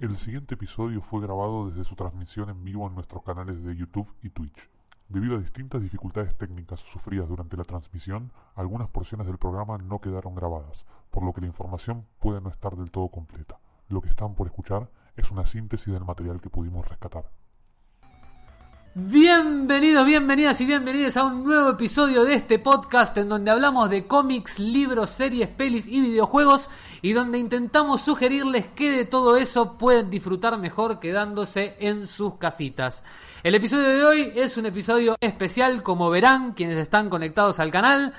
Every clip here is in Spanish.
El siguiente episodio fue grabado desde su transmisión en vivo en nuestros canales de YouTube y Twitch. Debido a distintas dificultades técnicas sufridas durante la transmisión, algunas porciones del programa no quedaron grabadas, por lo que la información puede no estar del todo completa. Lo que están por escuchar es una síntesis del material que pudimos rescatar. Bienvenidos, bienvenidas y bienvenidos a un nuevo episodio de este podcast en donde hablamos de cómics, libros, series, pelis y videojuegos y donde intentamos sugerirles que de todo eso pueden disfrutar mejor quedándose en sus casitas. El episodio de hoy es un episodio especial, como verán quienes están conectados al canal,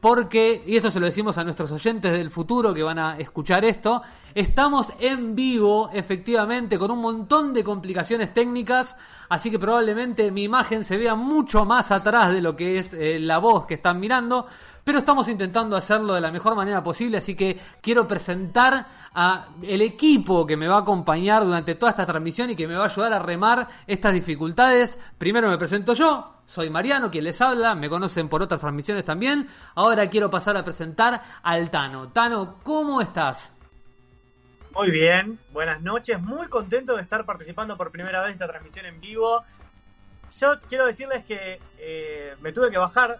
porque, y esto se lo decimos a nuestros oyentes del futuro que van a escuchar esto, estamos en vivo, efectivamente, con un montón de complicaciones técnicas, así que probablemente mi imagen se vea mucho más atrás de lo que es eh, la voz que están mirando, pero estamos intentando hacerlo de la mejor manera posible, así que quiero presentar a el equipo que me va a acompañar durante toda esta transmisión y que me va a ayudar a remar estas dificultades. Primero me presento yo, soy Mariano, quien les habla, me conocen por otras transmisiones también. Ahora quiero pasar a presentar al Tano. Tano, ¿cómo estás? Muy bien, buenas noches, muy contento de estar participando por primera vez en esta transmisión en vivo. Yo quiero decirles que eh, me tuve que bajar,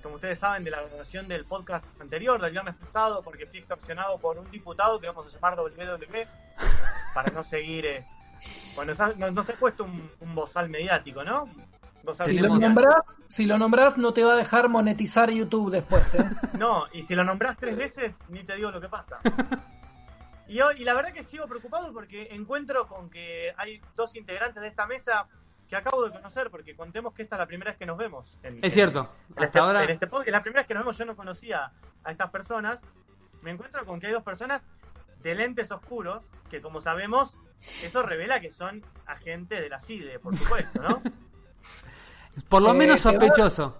como ustedes saben, de la grabación del podcast anterior, del viernes pasado, porque fui extorsionado por un diputado que vamos a llamar WW, para no seguir... Eh, bueno, nos, nos, he puesto un bozal mediático, ¿no? Si lo, nombrás, si lo nombrás, no te va a dejar monetizar YouTube después, ¿eh? No, y si lo nombrás tres veces, ni te digo lo que pasa. Y, yo, y la verdad que sigo preocupado porque encuentro con que hay dos integrantes de esta mesa que acabo de conocer, porque contemos que esta es la primera vez que nos vemos. En, es cierto, en, hasta este, ahora. En este podcast, la primera vez que nos vemos, yo no conocía a estas personas. Me encuentro con que hay dos personas de lentes oscuros, que como sabemos, eso revela que son agentes de la CIDE, por supuesto, ¿no? Por lo eh, menos sospechoso.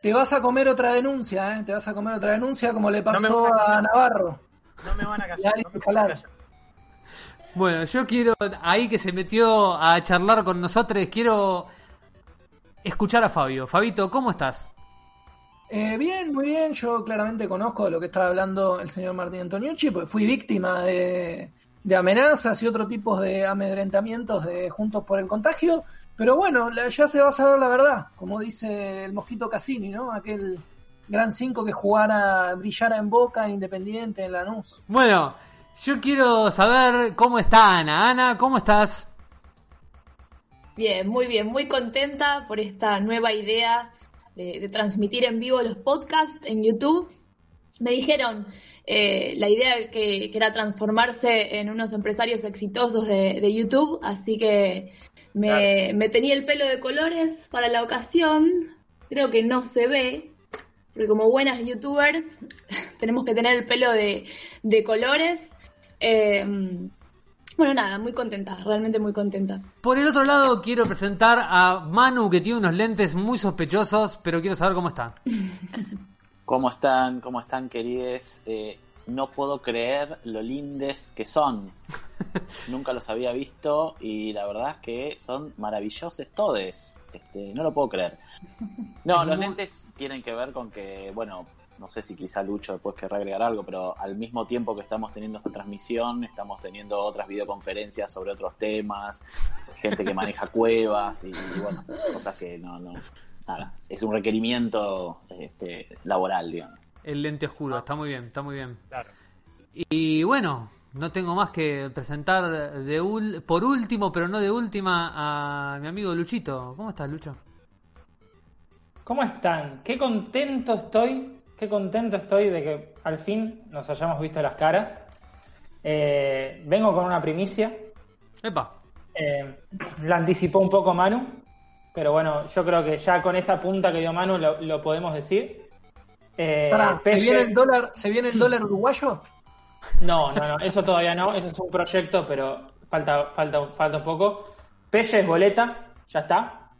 Te vas a comer otra denuncia, ¿eh? Te vas a comer otra denuncia como le pasó a, Navarro. No me van a callar. Bueno, yo quiero, ahí que se metió a charlar con nosotros, quiero escuchar a Fabio. Fabito, ¿cómo estás? Eh, bien, muy bien. Yo claramente conozco de lo que estaba hablando el señor Martín Antoniucci, pues fui víctima de, de amenazas y otro tipo de amedrentamientos de Juntos por el Contagio. Pero bueno, ya se va a saber la verdad, como dice el Mosquito Cassini, ¿no? Aquel gran 5 que jugara, brillara en Boca, en Independiente, en Lanús. Bueno, yo quiero saber cómo está Ana. Ana, ¿cómo estás? Bien, muy bien, muy contenta por esta nueva idea de, transmitir en vivo los podcasts en YouTube. Me dijeron eh, la idea que, que, era transformarse en unos empresarios exitosos de, de YouTube, así que me, tenía el pelo de colores para la ocasión. Creo que no se ve, porque como buenas youtubers tenemos que tener el pelo de, colores. Em, bueno, nada, muy contenta, realmente muy contenta. Por el otro lado, quiero presentar a Manu, que tiene unos lentes muy sospechosos, pero quiero saber cómo está. ¿Cómo están? ¿Cómo están, querides? Eh, no puedo creer lo lindes que son. Nunca los había visto y la verdad es que son maravillosos todos. Este, no lo puedo creer. No, los lentes tienen que ver con que, bueno, no sé si quizá Lucho después querrá agregar algo, pero al mismo tiempo que estamos teniendo esta transmisión, estamos teniendo otras videoconferencias sobre otros temas, gente que maneja cuevas y, bueno, cosas que no, no, nada, es un requerimiento este, laboral, digamos. El lente oscuro, está muy bien, está muy bien. Claro. Y bueno, no tengo más que presentar de por último, pero no de última, a mi amigo Luchito. ¿Cómo estás, Lucho? ¿Cómo están? Qué contento estoy, qué contento estoy de que al fin nos hayamos visto las caras. Eh, vengo con una primicia. Epa. Eh, la anticipó un poco Manu, pero bueno, yo creo que ya con esa punta que dio Manu lo podemos decir. Eh, ¿se, viene el dólar, ¿Se viene el dólar uruguayo? No, no, no, eso todavía no, eso es un proyecto, pero falta, falta, falta un poco. Pelle es boleta, ya está.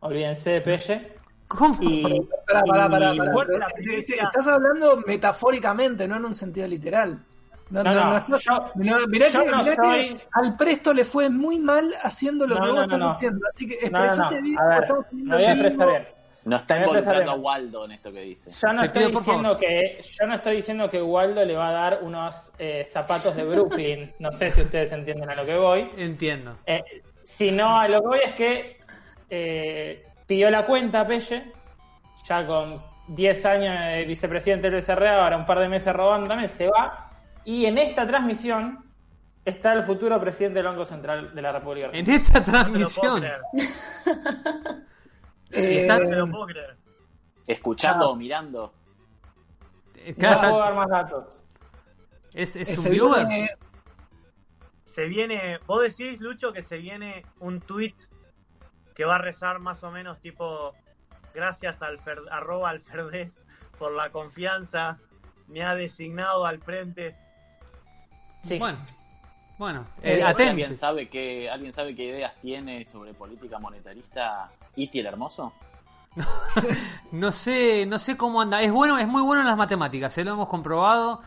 Olvídense de Pelle. ¿Cómo? Y, pará, pará, Estás hablando metafóricamente, no en un sentido literal. No, no, no, no mirá, que, al Presto le fue muy mal haciendo lo que vos estás diciendo. Así que expresate bien. Me voy a expresar bien No está a involucrando a Waldo en esto que dice. Yo no, estoy pido, diciendo que, yo no estoy diciendo que Waldo le va a dar unos eh, zapatos de Brooklyn. No sé si ustedes entienden a lo que voy. Entiendo. Eh, sino a lo que voy es que eh, pidió la cuenta Pelle, ya con 10 años de vicepresidente del BCRA, ahora un par de meses robándome, se va. Y en esta transmisión está el futuro presidente del Banco Central de la República En esta No te lo puedo transmisión. creer. Eh, No te lo puedo creer. Escuchando o mirando. eh, No claro, puedo dar más datos. es, es eh, un se viewer. viene- Se viene, vos decís, Lucho, que se viene un tweet que va a rezar más o menos tipo, gracias al Fer- arroba al Ferdés por la confianza, me ha designado al frente. Sí. Bueno, bueno, Eh, eh, ¿Alguien sabe, qué, ¿Alguien sabe qué ideas tiene sobre política monetarista Iti el Hermoso? No sé, no sé cómo anda. Es bueno, es muy bueno en las matemáticas, se lo hemos comprobado.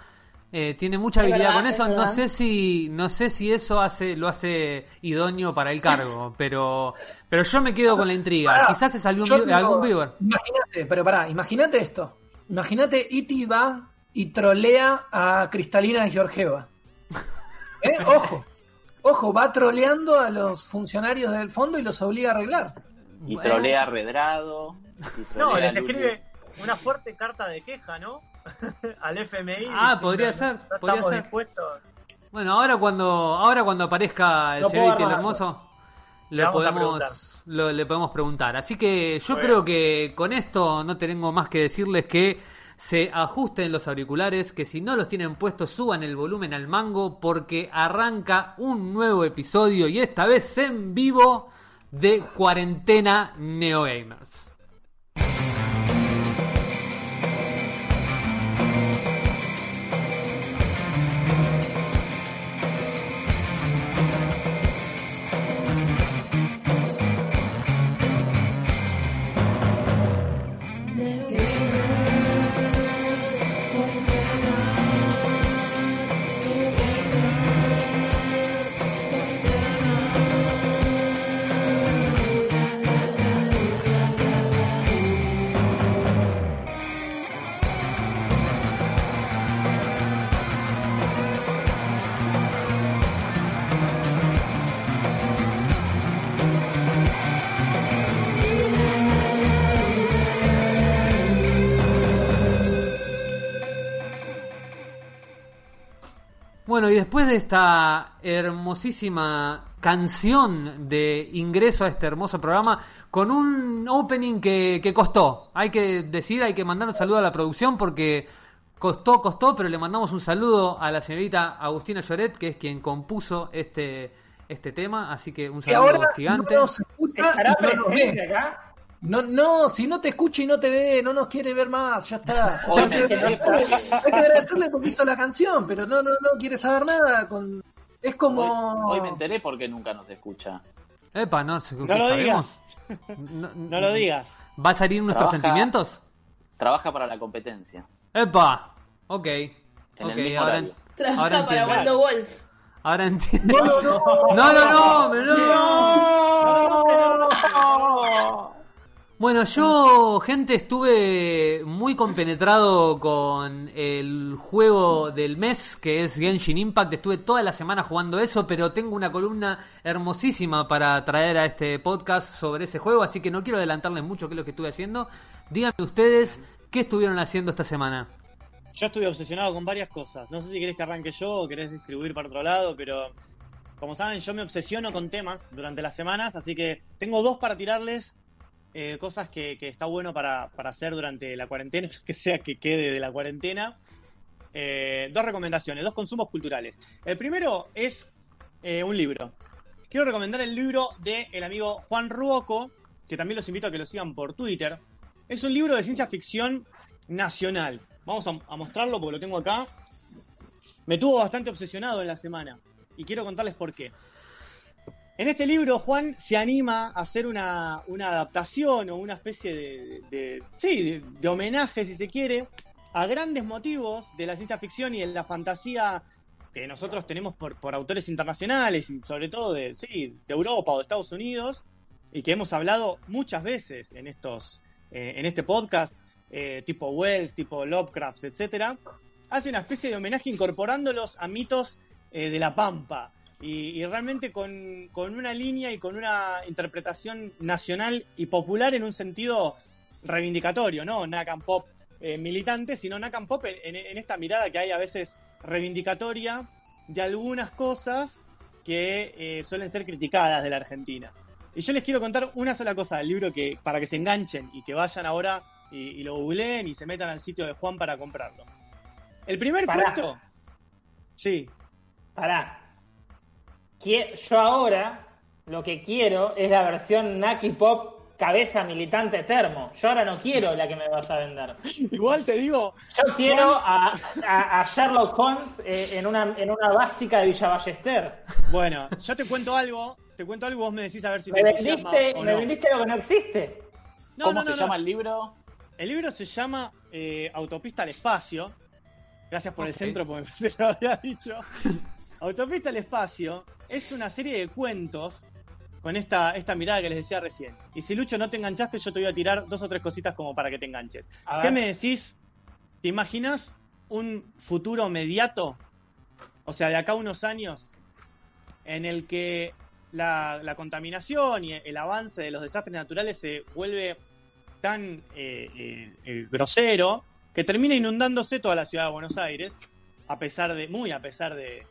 Eh, tiene mucha Es habilidad verdad, con eso. es No sé si, no sé si eso hace, lo hace idóneo para el cargo, pero, pero yo me quedo con la intriga. Pará, Quizás se salió un yo vi- digo, algún viewer. Imagínate, pero pará, imagínate esto. Imagínate Iti va y trolea a Cristalina de Georgieva. ¿Eh? Ojo, ojo, va troleando a los funcionarios del fondo y los obliga a arreglar. Y Bueno. trolea a Redrado. y trolea No, les escribe una fuerte carta de queja, ¿no? al FMI. Ah, podría "No- ser, no podría ser. dispuestos. Bueno, ahora cuando, ahora cuando aparezca el No señor el hermoso, Le le podemos, preguntar. lo- le podemos preguntar. Así que yo Muy creo que con esto no tengo más que decirles que se ajusten los auriculares, que si no los tienen puestos suban el volumen al mango porque arranca un nuevo episodio y esta vez en vivo de Cuarentena Neogamers. Bueno, y después de esta hermosísima canción de ingreso a este hermoso programa, con un opening que, que costó, hay que decir, hay que mandar un saludo a la producción porque costó, costó, pero le mandamos un saludo a la señorita Agustina Lloret, que es quien compuso este, este tema, así que un saludo ahora gigante. no nos escucha ¿Estará y no presente acá? No, no, si no te escucha y no te ve, no nos quiere ver más, ya está. Hoy Hay me que, enteré hay que agradecerle porque hizo la canción, pero no, no, no quiere saber nada. Con... Es como. hoy me enteré porque nunca nos escucha. Epa, no, No lo sabemos. digas, No, no lo digas. ¿Va a salir nuestros Trabaja- sentimientos? Trabaja para la competencia. Epa, ok. En ok, el mismo ahora. Trabaja ahora para entiendo. Waldo Wolf. Ahora entiendo. No, no, no. No, no, no, me- no. Bueno, yo, gente, estuve muy compenetrado con el juego del mes, que es Genshin Impact. Estuve toda la semana jugando eso, pero tengo una columna hermosísima para traer a este podcast sobre ese juego, así que no quiero adelantarles mucho qué es lo que estuve haciendo. Díganme ustedes qué estuvieron haciendo esta semana. Yo estuve obsesionado con varias cosas. No sé si querés que arranque yo o querés distribuir para otro lado, pero como saben, yo me obsesiono con temas durante las semanas, así que tengo dos para tirarles. Eh, cosas que, está bueno para, hacer durante la cuarentena, que sea que quede de la cuarentena. Eh, dos recomendaciones, dos consumos culturales. El primero es eh, un libro. Quiero recomendar el libro del el amigo Juan Ruoco, que también los invito a que lo sigan por Twitter. Es un libro de ciencia ficción nacional. Vamos a mostrarlo porque lo tengo acá. Me tuvo bastante obsesionado en la semana y quiero contarles por qué. En este libro, Juan se anima a hacer una, una adaptación o una especie de, sí, de, homenaje, si se quiere, a grandes motivos de la ciencia ficción y de la fantasía que nosotros tenemos por, por autores internacionales sobre todo de, sí, de Europa o de Estados Unidos y que hemos hablado muchas veces en estos, eh, en este podcast, eh, tipo Wells, tipo Lovecraft, etcétera, hace una especie de homenaje incorporándolos a mitos eh, de la Pampa. Y, y realmente con, con una línea y con una interpretación nacional y popular en un sentido reivindicatorio, ¿no? Nakam Pop eh, militante, sino Nakam Pop en, en esta mirada que hay a veces reivindicatoria de algunas cosas que eh, suelen ser criticadas de la Argentina. Y yo les quiero contar una sola cosa del libro que para que se enganchen y que vayan ahora y, y lo googleen y se metan al sitio de Juan para comprarlo. El primer Pará. cuento. Sí. Pará. Yo ahora lo que quiero es la versión Naki Pop cabeza militante termo. Yo ahora no quiero la que me vas a vender. Igual te digo, Yo quiero a, a- a Sherlock Holmes eh, en, una, en una básica de Villa Ballester. bueno, yo te cuento algo, te cuento algo y vos me decís a ver si Me te vendiste, o me no. vendiste lo que no existe. No, ¿Cómo no, se no, llama no. el libro? El libro se llama eh, Autopista al Espacio. Gracias por el centro, porque se lo había dicho. Autopista al Espacio es una serie de cuentos con esta, esta mirada que les decía recién. Y si Lucho no te enganchaste, yo te voy a tirar dos o tres cositas como para que te enganches. A ¿Qué ver. me decís? ¿Te imaginas un futuro mediato? O sea, de acá a unos años, en el que la, la contaminación y el avance de los desastres naturales se vuelve tan eh, eh, eh, grosero que termina inundándose toda la ciudad de Buenos Aires, a pesar de, muy a pesar de,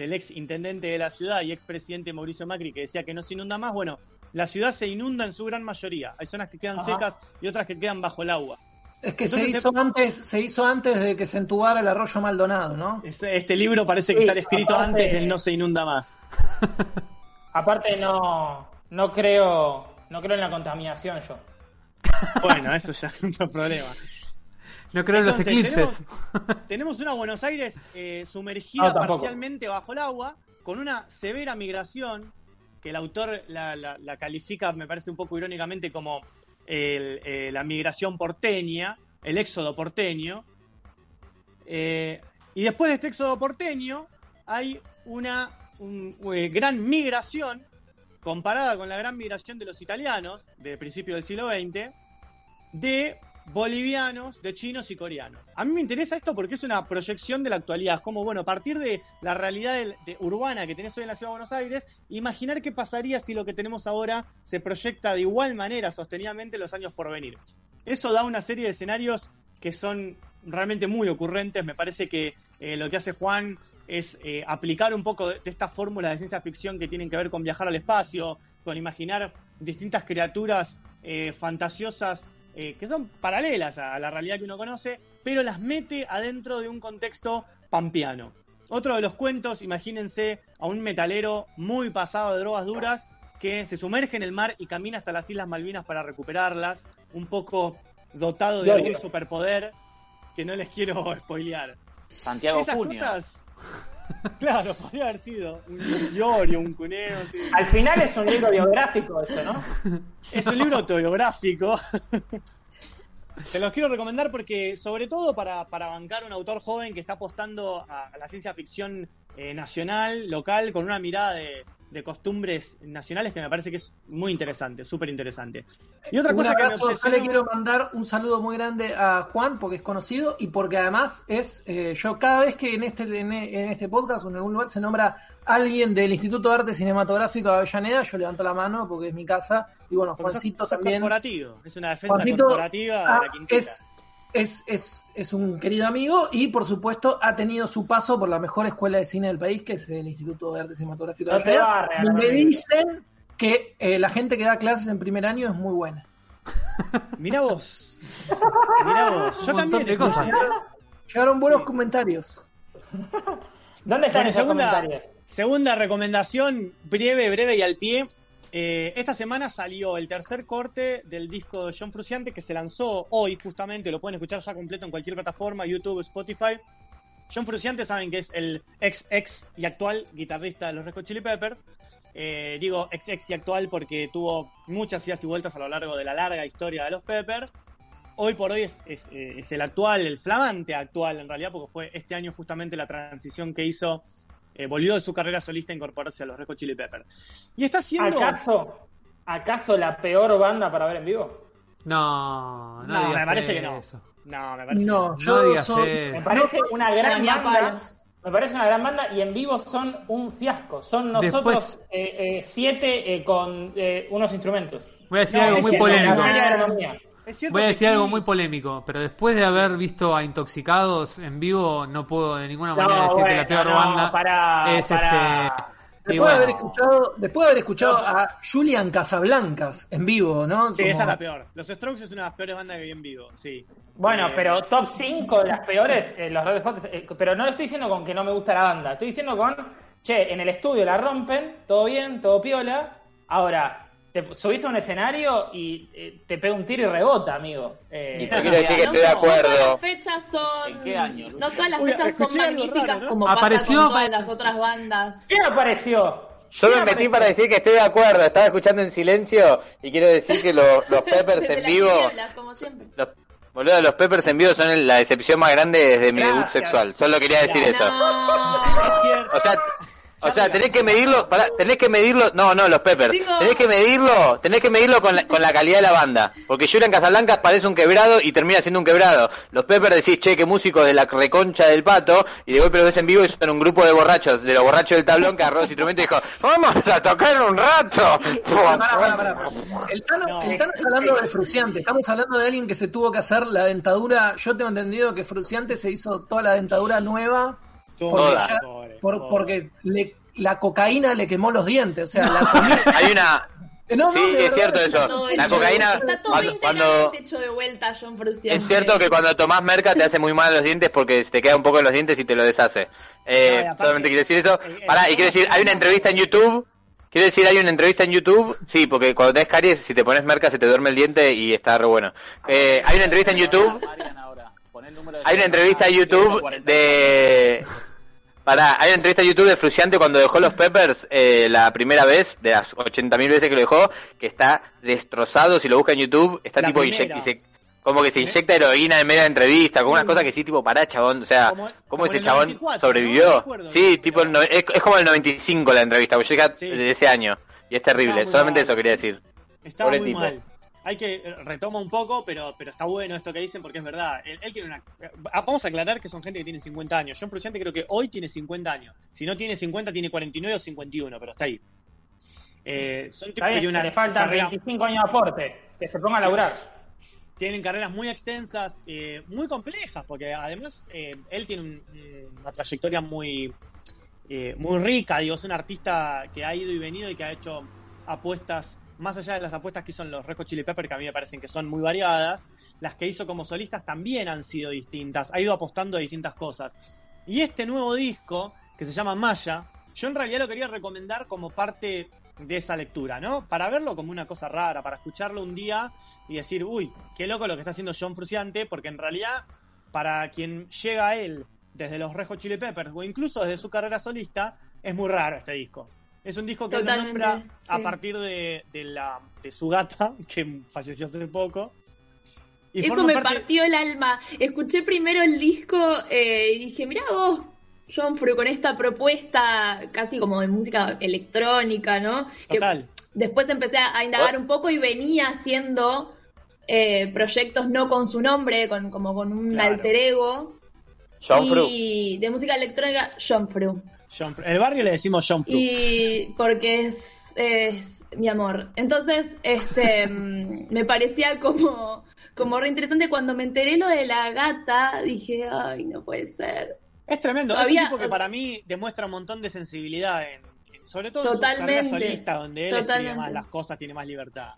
del ex intendente de la ciudad y ex presidente Mauricio Macri que decía que no se inunda más. Bueno, la ciudad se inunda en su gran mayoría. Hay zonas que quedan Ajá. secas y otras que quedan bajo el agua. Es que se hizo antes, se hizo antes de que se entubara el arroyo Maldonado, ¿no? Este, este libro parece que Sí, está escrito aparte- antes del no se inunda más. Aparte no, no creo, no creo en la contaminación yo. Bueno, eso ya es otro problema. No creo en los eclipses. Tenemos una Buenos Aires eh, sumergida No, parcialmente bajo el agua, con una severa migración, que el autor la, la- la califica, me parece un poco irónicamente, como el, eh, la migración porteña, el éxodo porteño. Eh, y después de este éxodo porteño, hay una un- gran migración comparada con la gran migración de los italianos de principios del siglo XX, de bolivianos, de chinos y coreanos. A mí me interesa esto porque es una proyección de la actualidad. Es como, bueno, partir de la realidad urbana que tenés hoy en la ciudad de Buenos Aires, imaginar qué pasaría si lo que tenemos ahora se proyecta de igual manera, sostenidamente, en los años por venir. Eso da una serie de escenarios que son realmente muy ocurrentes. Me parece que eh, lo que hace Juan es eh, aplicar un poco de, de esta fórmula de ciencia ficción que tienen que ver con viajar al espacio, con imaginar distintas criaturas eh, fantasiosas eh, que son paralelas a la realidad que uno conoce, pero las mete adentro de un contexto pampeano. Otro de los cuentos, imagínense a un metalero muy pasado de drogas duras que se sumerge en el mar y camina hasta las Islas Malvinas para recuperarlas, un poco dotado de algún superpoder que no les quiero spoilear. Santiago Esas Cunio. cosas, claro, podría haber sido un un Cuneo, sí. Al final es un libro biográfico esto, ¿no? Es un libro autobiográfico. Te los quiero recomendar porque, sobre todo para, para bancar un autor joven que está apostando a, a la ciencia ficción eh, nacional, local, con una mirada de, de costumbres nacionales que me parece que es muy interesante, súper interesante. Y otra Un cosa que me yo le quiero mandar un saludo muy grande a Juan porque es conocido y porque además es eh, yo cada vez que en este en, este podcast o en algún lugar se nombra alguien del Instituto de Arte Cinematográfico de Avellaneda, yo levanto la mano porque es mi casa y bueno, sos- Juancito sos también corporativo, es una defensa Juancito, corporativa ah, de la quinteta. es, es, es, es un querido amigo y por supuesto ha tenido su paso por la mejor escuela de cine del país, que es el Instituto de Arte Cinematográfico de No te va a Avellaneda. regalar Y me dicen que eh, la gente que da clases en primer año es muy buena. Mirá vos. Mirá vos. Yo también de cosas. escuché. Llegaron buenos Sí. comentarios. ¿Dónde están Bueno, esos segunda- comentarios? Segunda recomendación, breve, breve y al pie. Eh, esta semana salió el tercer corte del disco de John Fruciante que se lanzó hoy justamente, lo pueden escuchar ya completo en cualquier plataforma, YouTube, Spotify. John Fruciante saben que es el ex ex y actual guitarrista de los Red Chili Peppers. Eh, digo ex ex y actual porque tuvo muchas idas y vueltas a lo largo de la larga historia de los Peppers. Hoy por hoy es, es, eh, es el actual, el flamante actual en realidad, porque fue este año justamente la transición que hizo eh, volvió de su carrera solista a incorporarse a los Red Hot Chili Peppers. Y está haciendo... ¿Acaso, ¿Acaso la peor banda para ver en vivo? No, no, No, me parece que no. eso. No, me parece. No, No yo digas soy- eso. Me parece una gran banda. Me parece una gran banda y en vivo son un fiasco. Son nosotros Después- eh, eh, siete eh, con eh, unos instrumentos. Voy a decir No, algo muy polémico. Voy a decir algo muy polémico, pero después de haber visto a Intoxicados en vivo, no puedo de ninguna No, manera decir que la peor no, banda pará, es pará. este. Después, de haber escuchado, después de haber escuchado a Julian Casablancas en vivo, ¿no? Sí, Como- esa es la peor. Los Strokes es una de las peores bandas que vi en vivo, sí. Bueno, Eh, pero top 5 de las peores, eh, los Red Hot, eh, pero no lo estoy diciendo con que no me gusta la banda, estoy diciendo con, che, en el estudio la rompen, todo bien, todo piola, ahora, te subís a un escenario y eh, te pega un tiro y rebota, amigo. Eh, Y te quiero decir que No, estoy de no todas acuerdo. las fechas son. ¿En qué año? No todas las Uy, fechas son magníficas raro, ¿no? como Apareció pasa con todas las otras bandas. ¿Qué me apareció? Yo me metí para decir que estoy de acuerdo, estaba escuchando en silencio y quiero decir que lo- los Peppers en vivo, como siempre. los, boludo, los Peppers en vivo son la decepción más grande desde mi debut sexual. Solo quería decir eso. No. Es cierto. O sea, o sea, tenés que medirlo, pará, tenés que medirlo, no, no, los Peppers, Digo- tenés que medirlo, tenés que medirlo con la, con la calidad de la banda, porque Julian Casablancas parece un quebrado y termina siendo un quebrado. Los Peppers decís, che, qué músicos de la reconcha del pato, y de golpe lo ves en vivo y son un grupo de borrachos, de los borrachos del tablón que agarró los instrumentos y dijo, vamos a tocar un rato. Pará, pará, pará. El Tano, No. el Tano está hablando de Fruciante. Estamos hablando de alguien que se tuvo que hacer la dentadura. Yo tengo entendido que Fruciante se hizo toda la dentadura nueva porque, muy Toda. mal, ya- pobre, por- pobre. porque le- la cocaína le quemó los dientes. O sea, la comida. Hay una, No, no, sí, es cierto eso, la hecho- cocaína, Está todo cuando, hecho de vuelta, John Fruciante. Es cierto que cuando tomás merca te hace muy mal los dientes porque se te queda un poco en los dientes y te lo deshace. Eh, solamente quiero decir eso. el- el- Pará, y quiero decir, hay una entrevista en YouTube. Quiero decir, hay una entrevista en YouTube. Sí, porque cuando tenés caries, si te pones merca se te duerme el diente y está re bueno. Eh, hay una entrevista en YouTube. Hay una entrevista en YouTube de... Pará, hay una entrevista en YouTube de Fruciante cuando dejó los Peppers eh, la primera vez, de las 80.000 veces que lo dejó, que está destrozado, si lo busca en YouTube, está La tipo se- como que se inyecta heroína en medio de entrevista, con unas cosas que sí, tipo, pará, chabón, o sea, Como- ¿cómo como ese chabón 94, ¿no? sobrevivió? No sí, tipo, no- es, es como el 95 la entrevista, porque llega Sí. de ese año, y es terrible, solamente mal. eso quería decir. Estaba Pobre muy tipo. mal. Hay que eh, retoma un poco, pero pero está bueno esto que dicen porque es verdad. Él, él tiene una. ah, Vamos a aclarar que son gente que tiene 50 años. John Frusciante creo que hoy tiene 50 años. Si no tiene 50, tiene 49 o 51, pero está ahí. Eh, son tipos que una le faltan carrera- 25 años de aporte. Que se ponga a laburar. tienen carreras muy extensas, eh, muy complejas, porque además eh, él tiene un- una trayectoria muy, eh, muy rica, digo, es un artista que ha ido y venido y que ha hecho apuestas, más allá de las apuestas que hizo en los Red Hot Chili Peppers, que a mí me parecen que son muy variadas, las que hizo como solistas también han sido distintas, ha ido apostando a distintas cosas. Y este nuevo disco, que se llama Maya, yo en realidad lo quería recomendar como parte de esa lectura, ¿no? Para verlo como una cosa rara, para escucharlo un día y decir, uy, qué loco lo que está haciendo John Fruciante, porque en realidad, para quien llega a él desde los Red Hot Chili Peppers o incluso desde su carrera solista, es muy raro este disco. Es un disco que él lo nombra a partir de, de la, de su gata, que falleció hace poco. Y Eso me parte- partió el alma. Escuché primero el disco eh, y dije, mirá vos, John Fru, con esta propuesta casi como de música electrónica, ¿no? Que Total. después empecé a indagar un poco y venía haciendo eh, proyectos no con su nombre, con, como con un Claro. alter ego. John Fru. y de música electrónica, John Fru. John el barrio le decimos John Fru. Y porque es, es mi amor. Entonces, este mm, me parecía como, como re interesante cuando me enteré lo de la gata, dije, ay, no puede ser. Es tremendo, Todavía- es un tipo que para mí demuestra un montón de sensibilidad, en, en- sobre todo en su Totalmente, carrera solista, donde él totalmente. más las cosas, tiene más libertad.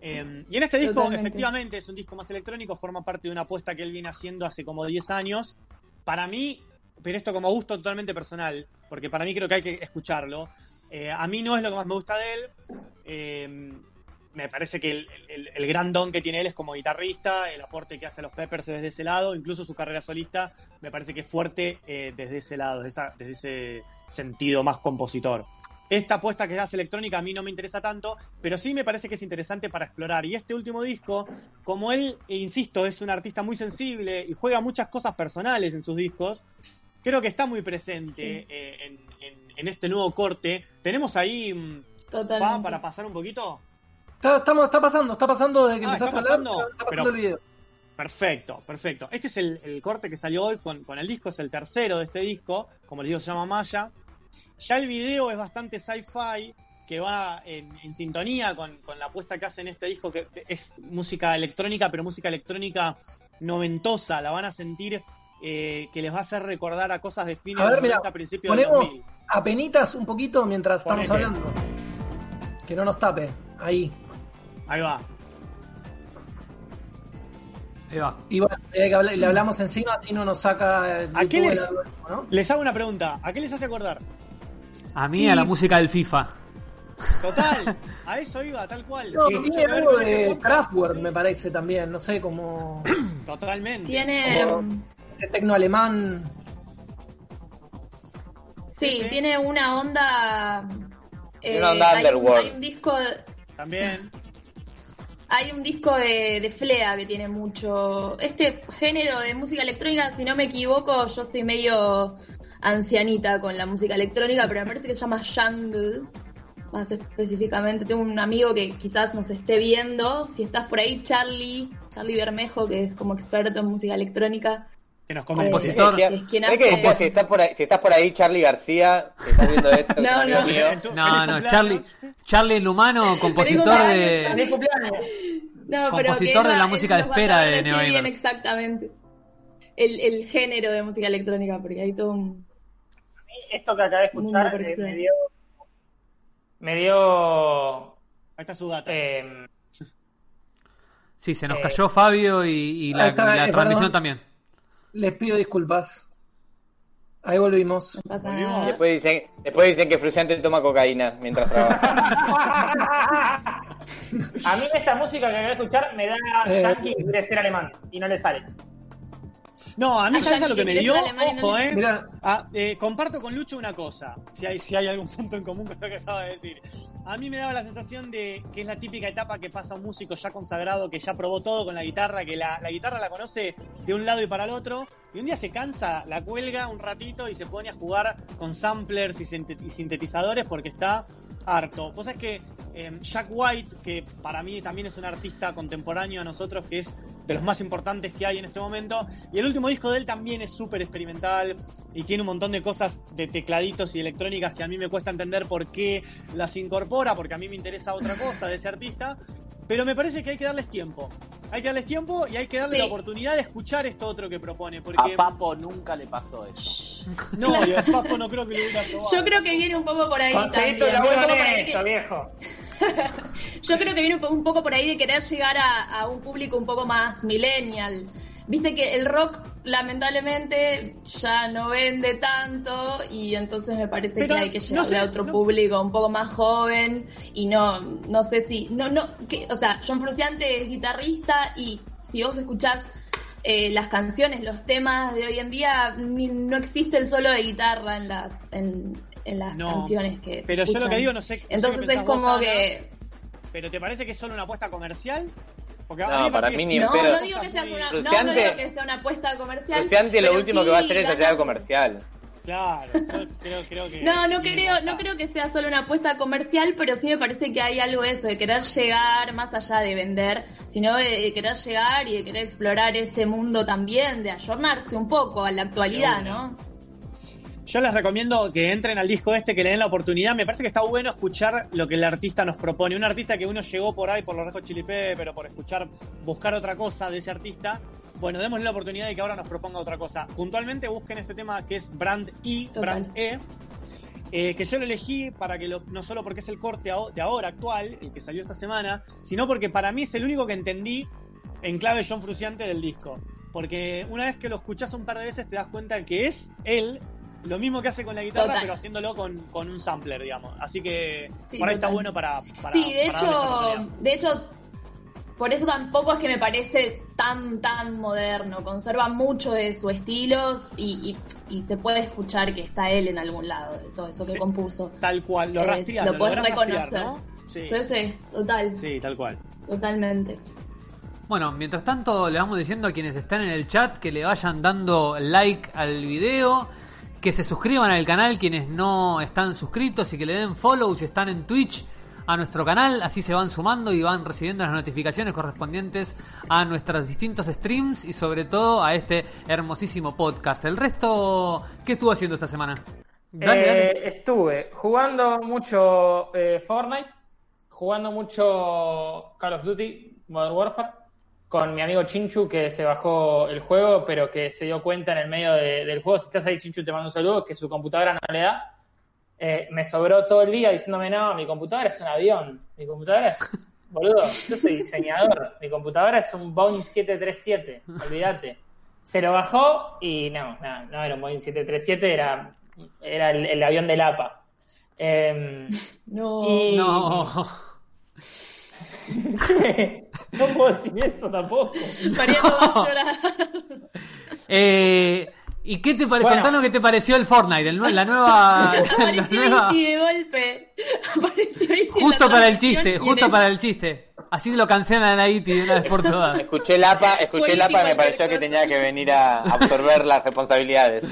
Eh, y en este disco, Totalmente. efectivamente, es un disco más electrónico, forma parte de una apuesta que él viene haciendo hace como 10 años. Para mí, pero esto como gusto totalmente personal, porque para mí creo que hay que escucharlo. eh, a mí no es lo que más me gusta de él. eh, me parece que el, gran don que tiene él es como guitarrista, el aporte que hace a los Peppers es desde ese lado, incluso su carrera solista me parece que es fuerte eh, desde ese lado, desde, desde ese sentido más compositor. Esta apuesta que hace electrónica a mí no me interesa tanto, pero sí me parece que es interesante para explorar. Y este último disco, como él, insisto, es un artista muy sensible y juega muchas cosas personales en sus discos, creo que está muy presente Sí. eh, en, en- en este nuevo corte. Tenemos ahí, mm, Totalmente. ¿va para pasar un poquito? Está, estamos, está pasando, está pasando desde que Ah, empezaste ¿está a hablar, pasando? está pasando Pero- el video. Perfecto, perfecto. Este es el, el corte que salió hoy con, con el disco, es el tercero de este disco, como les digo, se llama Maya. Ya el video es bastante sci-fi, que va en, en sintonía con, con la apuesta que hace en este disco, que es música electrónica, pero música electrónica noventosa. La van a sentir eh, que les va a hacer recordar a cosas de fines A ver, de 90, principios del ponemos 2000. apenitas un poquito mientras estamos hablando. Que no nos tape. Ahí. Ahí va. Ahí va. Y bueno, eh, le hablamos encima, así no nos saca el ¿A qué les- ¿no? Les hago una pregunta. ¿A qué les hace acordar? A mí, a la música del FIFA. Total, a eso iba, tal cual. No, Tiene mucho tiene que ver algo con de. Kraftwerk, Sí, me parece también. No sé, como Totalmente. Tiene. Como- ese tecno alemán. Sí, Sí. tiene una onda. Tiene una onda hay, un, underworld. hay un disco. También. Hay un disco de, de Flea que tiene mucho. Este género de música electrónica, si no me equivoco, yo soy medio ancianita con la música electrónica, pero me parece que se llama Jungle. Más específicamente, tengo un amigo que quizás nos esté viendo. Si estás por ahí, Charlie, Charlie Bermejo, que es como experto en música electrónica. Que nos comente. Compositor. Decía- Es quien ¿sabés que hace- decía, si, estás por ahí, si estás por ahí, Charlie García, estás viendo esto, No, no. mío. Tu- No, no. Charlie, Charlie el humano, compositor de... No, Compositor pero de la música de espera de bien exactamente. El, el género de música electrónica, porque hay todo un... Esto que acabé de escuchar eh, me dio. Me dio. Ahí está su data. eh, Sí, se nos Eh, cayó Fabio y, y la, Ahí está, la eh, transmisión perdón. también. Les pido disculpas. Ahí volvimos. No pasa Volvimos. nada. Después dicen, después dicen que Fruciante toma cocaína mientras trabaja. a mí esta música que acabé de escuchar me da Eh, yankee que quiere ser alemán y no le sale. No, a mí Ah, sabes ya a lo que me dio. Ojo, eh. Mira, Ah, eh, comparto con Lucho una cosa, si hay, si hay algún punto en común con lo que acaba de decir. A mí me daba la sensación de que es la típica etapa que pasa un músico ya consagrado, que ya probó todo con la guitarra, que la, la guitarra la conoce de un lado y para el otro, y un día se cansa, la cuelga un ratito y se pone a jugar con samplers y sintetizadores porque está harto. Cosa es que eh, Jack White, que para mí también es un artista contemporáneo a nosotros, que es de los más importantes que hay en este momento, y el último disco de él también es súper experimental y tiene un montón de cosas de tecladitos y electrónicas que a mí me cuesta entender por qué las incorpora, porque a mí me interesa otra cosa de ese artista. Pero me parece que hay que darles tiempo. Hay que darles tiempo y hay que darle Sí. la oportunidad de escuchar esto otro que propone. A Porque Papo nunca le pasó eso. no, el Papo no creo que lo hubiera probado. Yo creo que viene un poco por ahí también. Conseguiste un Viene un laburo poco por ahí honesto, que- viejo. Yo creo que viene un po- un poco por ahí de querer llegar a, a un público un poco más millennial. Viste que el rock lamentablemente ya no vende tanto y entonces me parece Pero, que hay que no sé, a otro no- público un poco más joven y no no sé si no no que, o sea John Fruciante es guitarrista y si vos escuchás eh, las canciones los temas de hoy en día ni- no existe el solo de guitarra en las en, en las No, canciones que Pero yo lo que digo, no sé. entonces es vos, como Ana, que Pero ¿te parece que es solo una apuesta comercial? Porque No, para mí ni no, pedo. no digo que una, no, no digo que sea una apuesta comercial. Fruciante lo último sí que va a hacer es hacer algo comercial. Claro, yo creo, creo que. No, no creo, no creo que sea solo una apuesta comercial, pero sí me parece que hay algo de eso, de querer llegar más allá de vender, sino de, de querer llegar y de querer explorar ese mundo también, de ayornarse un poco a la actualidad. ¿no? Yo les recomiendo que entren al disco este, que le den la oportunidad. Me parece que está bueno escuchar lo que el artista nos propone. Un artista que uno llegó por ahí por los Rejos Chili pero por escuchar, buscar otra cosa de ese artista. Bueno, démosle la oportunidad de que ahora nos proponga otra cosa. Puntualmente busquen este tema que es Brand E, Total. Brand E. eh, que yo lo elegí para que lo, no solo porque es el corte de ahora actual, el que salió esta semana, sino porque para mí es el único que entendí en clave John Fruciante del disco. Porque una vez que lo escuchás un par de veces te das cuenta que es él lo mismo que hace con la guitarra, Total. pero haciéndolo con, con un sampler, digamos. Así que Sí, por ahí está bueno para, para sí, de para hecho, de hecho, por eso tampoco es que me parece tan, tan moderno. Conserva mucho de su estilo y, y, y se puede escuchar que está él en algún lado de todo eso que Sí. compuso. Tal cual, lo Eh, rastreás, lo rastrear, reconocer. ¿no? Sí. Sí, sí, total, Sí, tal cual. totalmente. Bueno, mientras tanto le vamos diciendo a quienes están en el chat que le vayan dando like al video, que se suscriban al canal quienes no están suscritos y que le den follow si están en Twitch. a nuestro canal, así se van sumando y van recibiendo las notificaciones correspondientes a nuestros distintos streams y sobre todo a este hermosísimo podcast. El resto, ¿qué estuvo haciendo esta semana? Dale, Eh, dale. Estuve jugando mucho eh, Fortnite, jugando mucho Call of Duty, Modern Warfare, con mi amigo Chinchu que se bajó el juego, pero que se dio cuenta en el medio de- del juego. Si estás ahí, Chinchu, te mando un saludo, que su computadora no le da. Eh, me sobró todo el día diciéndome, no, mi computadora es un avión, mi computadora es... Boludo, yo soy diseñador, mi computadora es un Boeing 737, olvídate. Se lo bajó y no, no, no era un Boeing 737, era, era el, el avión del APA. Em, No. y- No. no puedo decir eso tampoco. Mariano va a llorar. Eh, ¿Y qué te pareció? Bueno. Contanos qué te pareció el Fortnite, el la nueva... la Apareció nueva- Iti de golpe. Apareció Iti en Justo para el chiste, justo el- para el chiste. Así lo cancelan a Iti de una vez por todas. Escuché el APA, escuché el APA y me pareció que tenía que venir a absorber las responsabilidades.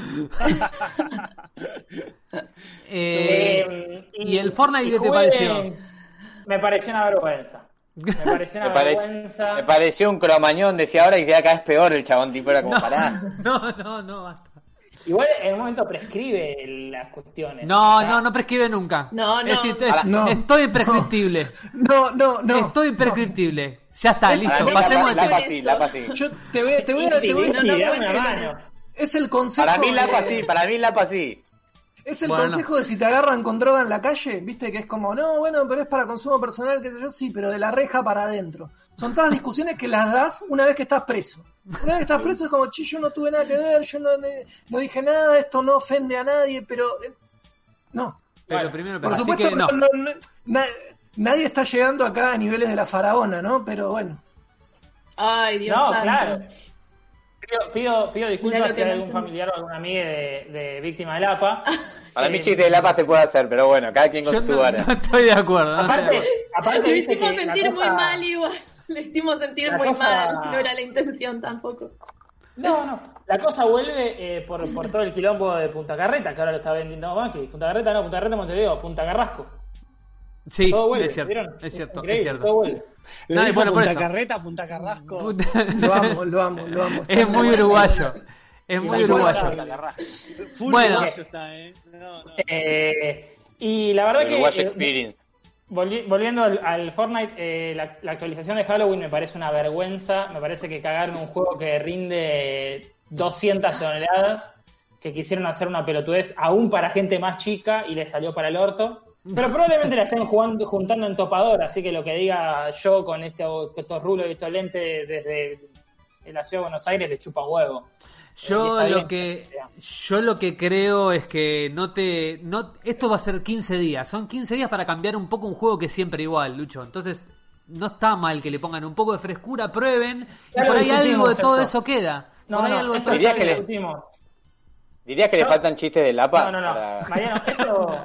Eh, ¿Y el Fortnite qué te jugué- pareció? Me pareció una vergüenza. Me pareció una Me, parec- vergüenza. me pareció un cromañón, decía ahora y decía acá es peor el chabón, tipo era como pará. No, no, no, basta. Igual en un momento prescribe las cuestiones. No, O sea, no, no prescribe nunca. No, no. Es decir, Ahora- No. estoy prescriptible. No, no, no. estoy prescriptible. Ya está, listo. mí Pasemos la, la, tema. sí, la sí. Yo te voy, a- te voy te No, no es el consejo. Para mí la de- sí, para mí la sí. Es el Bueno. consejo de si te agarran con droga en la calle, viste que es como, no, bueno, pero es para consumo personal, qué sé yo, sí, pero de la reja para adentro. Son todas discusiones que las das una vez que estás preso. Una vez que estás preso es como, chi, yo no tuve nada que ver, yo no, no dije nada, esto no ofende a nadie, pero... eh, no. Pero Bueno, primero, Por así supuesto, que no. no, no, na- nadie está llegando acá a niveles de la faraona, ¿no? Pero bueno. Ay, Dios No, santo. claro. Pido, pido, pido disculpas si hay algún familiar o alguna amiga de, de víctima del APA. Para Eh, mí chiste del APA se puede hacer, pero bueno, cada quien con Yo su no, vara. no estoy de acuerdo. no Aparte, acuerdo. aparte Lo hicimos sentir muy cosa- mal igual. Lo hicimos sentir La muy cosa- mal. No era la intención tampoco. No, no. La cosa vuelve eh, por, por todo el quilombo de Punta Carreta, que ahora lo está vendiendo Macri. Punta Carreta no, Punta Carreta Montevideo, Punta Carrasco. Sí, todo vuelve, es cierto. ¿vieron? Es cierto, es cierto. todo vuelve. Dale, bueno, Punta. Carreta, Punta Carrasco. Lo amo, lo amo, lo amo. Es muy uruguayo. Es muy uruguayo. Full Bueno. uruguayo está, eh. No, no. Eh, y la verdad que Uruguay eh, Experience. volvi- volviendo al, al Fortnite, eh, la, la actualización de Halloween me parece una vergüenza. Me parece que cagaron un juego que rinde 200 toneladas, que quisieron hacer una pelotudez aún para gente más chica y le salió para el orto. Pero probablemente la estén jugando, juntando en topador, así que lo que diga yo con este, estos rulos y estos lentes desde la ciudad de Buenos Aires le chupa un huevo. Yo lo que yo lo que creo es que no te no esto va a ser 15 días, son 15 días para cambiar un poco un juego que es siempre igual, Lucho. Entonces, no está mal que le pongan un poco de frescura, prueben Ya y por ahí algo de todo eso queda. No, por ahí no, algo de todo Diría eso que le-. ¿Dirías que le faltan chistes del APA? No, no, no. Para- Mariano, esto.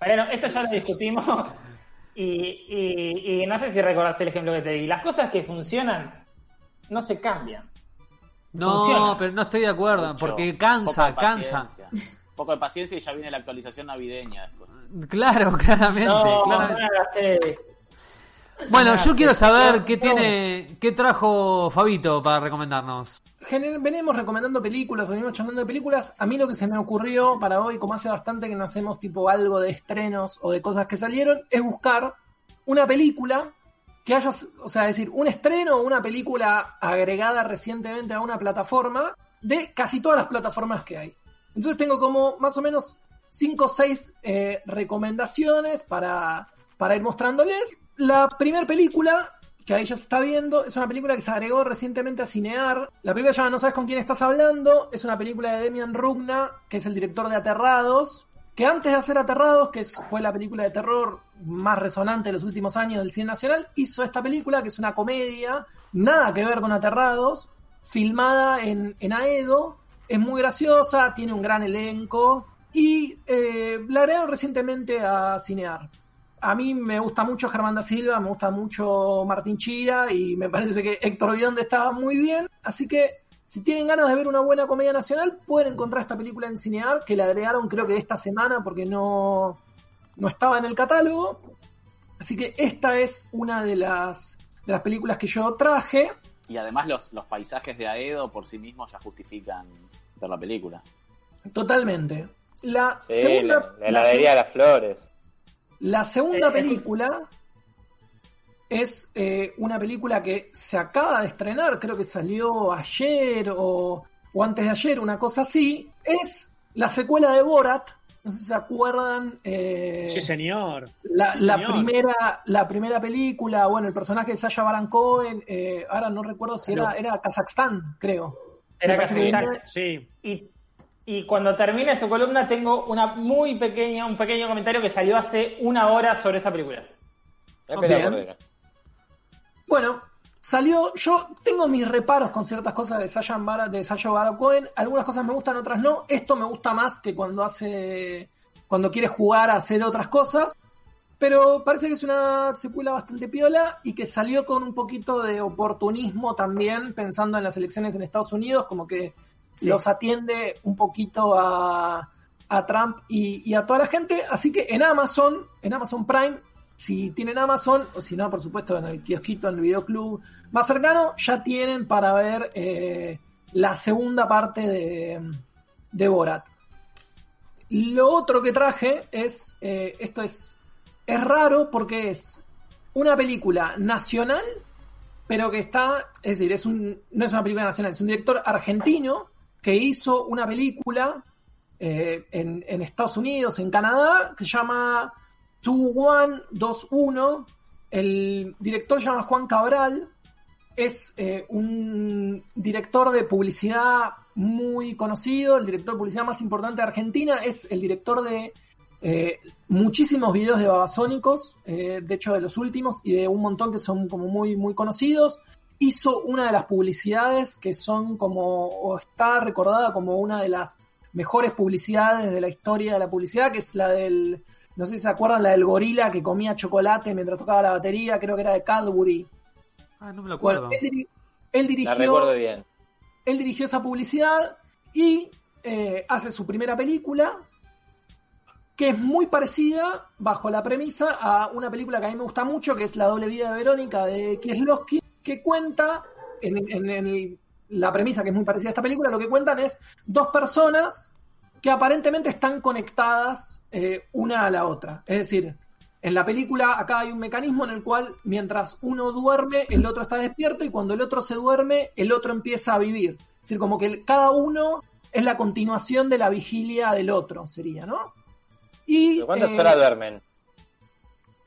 Mariano, esto ya lo discutimos. Y, y- y no sé si recordás el ejemplo que te di. Las cosas que funcionan no se cambian. No, funciona. pero no estoy de acuerdo, Mucho. porque cansa, de cansa. paciencia. Un poco de paciencia y ya viene la actualización navideña después. Claro, claramente. No, claramente. no. Bueno, yo quiero saber No, qué tiene, qué trajo Fabito para recomendarnos. Gener- venimos recomendando películas, venimos charlando de películas. A mí lo que se me ocurrió para hoy, como hace bastante que no hacemos tipo algo de estrenos o de cosas que salieron, es buscar una película que haya, o sea, decir, un estreno o una película agregada recientemente a una plataforma de casi todas las plataformas que hay. Entonces tengo como más o menos 5 o 6 recomendaciones para, para ir mostrándoles. La primera película que ahí ya se está viendo, es una película que se agregó recientemente a Cinear. La película llama No sabes con quién estás hablando, es una película de Demian Rugna, que es el director de Aterrados, que antes de hacer Aterrados, que fue la película de terror más resonante de los últimos años del cine nacional, hizo esta película que es una comedia, nada que ver con Aterrados, filmada en, en Aedo, es muy graciosa, tiene un gran elenco y eh, la agregaron recientemente a Cinear. A mí me gusta mucho Germán da Silva, me gusta mucho Martín Chira y me parece que Héctor Bionde estaba muy bien. Así que si tienen ganas de ver una buena comedia nacional, pueden encontrar esta película en Cinear, que la agregaron creo que esta semana porque no, no estaba en el catálogo. Así que esta es una de las, de las películas que yo traje. Y además los, los paisajes de Aedo por sí mismos ya justifican ver la película. Totalmente. La Sí, segunda, la, la la heladería de las flores. La segunda Eh, película es eh, una película que se acaba de estrenar, creo que salió ayer o, o antes de ayer, una cosa así. Es la secuela de Borat. No sé si se acuerdan. eh, Sí, señor. la, sí, la señor. primera, la primera película, bueno, el personaje de Sasha Baron Cohen, eh, ahora no recuerdo si era, era Kazajstán, creo. Era Kazajstán. Sí. Y, y cuando termine esta columna tengo una muy pequeña, un pequeño comentario que salió hace una hora sobre esa película. Bueno, salió. Yo tengo mis reparos con ciertas cosas de Sasha Baron, de Sacha Baron Cohen. Algunas cosas me gustan, otras no. Esto me gusta más que cuando hace. Cuando quiere jugar a hacer otras cosas. Pero parece que es una secuela bastante piola y que salió con un poquito de oportunismo también, pensando en las elecciones en Estados Unidos, como que los atiende un poquito a, a Trump y, y a toda la gente. Así que en Amazon, en Amazon Prime, si tienen Amazon, o si no, por supuesto, en el kiosquito, en el videoclub más cercano, ya tienen para ver eh, la segunda parte de, de Borat. Lo otro que traje es, eh, esto es, es raro porque es una película nacional, pero que está, es decir, es un, no es una película nacional, es un director argentino que hizo una película eh, en, Estados Unidos, en Canadá, que se llama 2121. El director se llama Juan Cabral. Es eh, un director de publicidad muy conocido, el director de publicidad más importante de Argentina. Es el director de eh, muchísimos videos de babasónicos, de hecho de los últimos, y de un montón que son como muy, muy conocidos. Hizo una de las publicidades que son como, o está recordada como una de las mejores publicidades de la historia de la publicidad, que es la del, no sé si se acuerdan, la del gorila que comía chocolate mientras tocaba la batería, creo que era de Cadbury. Ah, no me lo Bueno, acuerdo. él, diri- él La dirigió recuerdo bien. él dirigió esa publicidad y eh, hace su primera película, que es muy parecida, bajo la premisa, a una película que a mí me gusta mucho, que es La doble vida de Verónica de Kieslowski, que cuenta, en, en- en el- la premisa que es muy parecida a esta película, lo que cuentan es dos personas que aparentemente están conectadas eh, una a la otra. Es decir, en la película acá hay un mecanismo en el cual mientras uno duerme, el otro está despierto y cuando el otro se duerme, el otro empieza a vivir. Es decir, como que cada uno es la continuación de la vigilia del otro, sería, ¿no? Y, ¿De ¿Cuántas eh, horas duermen?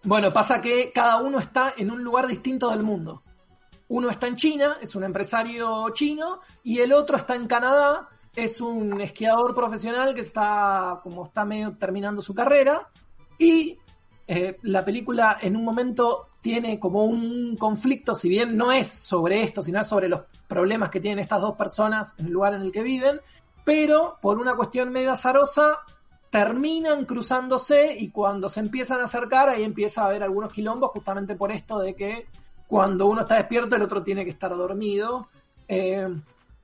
bueno, pasa que cada uno está en un lugar distinto del mundo. Uno está en China, es un empresario chino, y el otro está en Canadá, es un esquiador profesional que está como está medio terminando su carrera. Y eh, la película en un momento tiene como un conflicto, si bien no es sobre esto, sino es sobre los problemas que tienen estas dos personas en el lugar en el que viven, pero por una cuestión medio azarosa terminan cruzándose y cuando se empiezan a acercar ahí empieza a haber algunos quilombos justamente por esto de que cuando uno está despierto el otro tiene que estar dormido. Eh,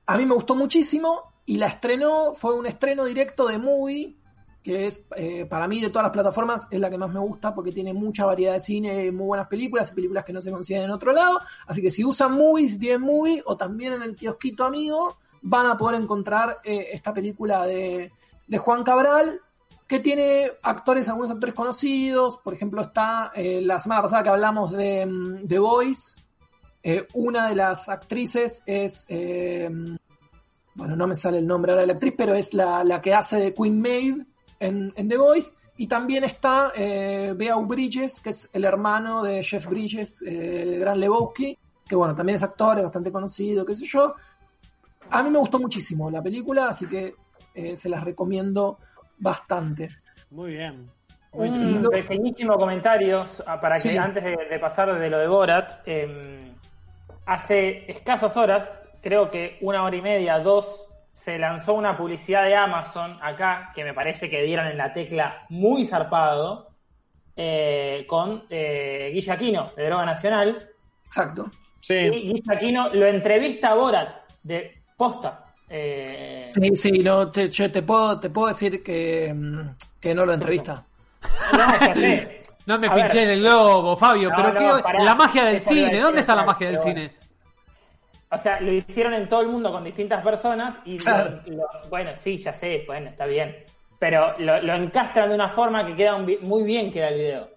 a mí me gustó muchísimo y la estrenó, fue un estreno directo de Movie, que es eh, para mí de todas las plataformas es la que más me gusta porque tiene mucha variedad de cine, muy buenas películas y películas que no se consiguen en otro lado. Así que si usan Movies, tienen Movie o también en el kiosquito amigo, van a poder encontrar eh, esta película de Juan Cabral que tiene actores, algunos actores conocidos. Por ejemplo, está eh, la semana pasada que hablamos de mm, The Voice. eh, una de las actrices es. eh, bueno, no me sale el nombre ahora de la actriz, pero es la, la que hace de Queen Maeve en, The Voice. Y también está eh, Beau Bridges, que es el hermano de Jeff Bridges, el gran Lebowski, que bueno, también es actor, es bastante conocido, qué sé yo. A mí me gustó muchísimo la película, así que se las recomiendo bastante. Muy bien. Muy Un pequeñísimo comentario ah, para que Sí. antes de, de pasar de lo de Borat, eh, hace escasas horas, creo que una hora y media, dos, se lanzó una publicidad de Amazon acá, que me parece que dieron en la tecla muy zarpado, eh, con eh, Guilla Aquino, de Droga Nacional. Exacto. Sí. Y Guilla Aquino lo entrevista a Borat, de posta. Eh, Sí, sí, no, te, yo te puedo, te puedo decir que, mm, que no lo entrevista. No, ya sé. No me A pinché ver. en el globo, Fabio, No, pero no, ¿qué- pará. la magia del cine, decir, ¿dónde está la magia del cine? O sea, lo hicieron en todo el mundo con distintas personas y lo- Claro. lo- bueno, sí, ya sé, bueno, está bien. Pero lo, lo encastran de una forma que queda un muy bien queda el video.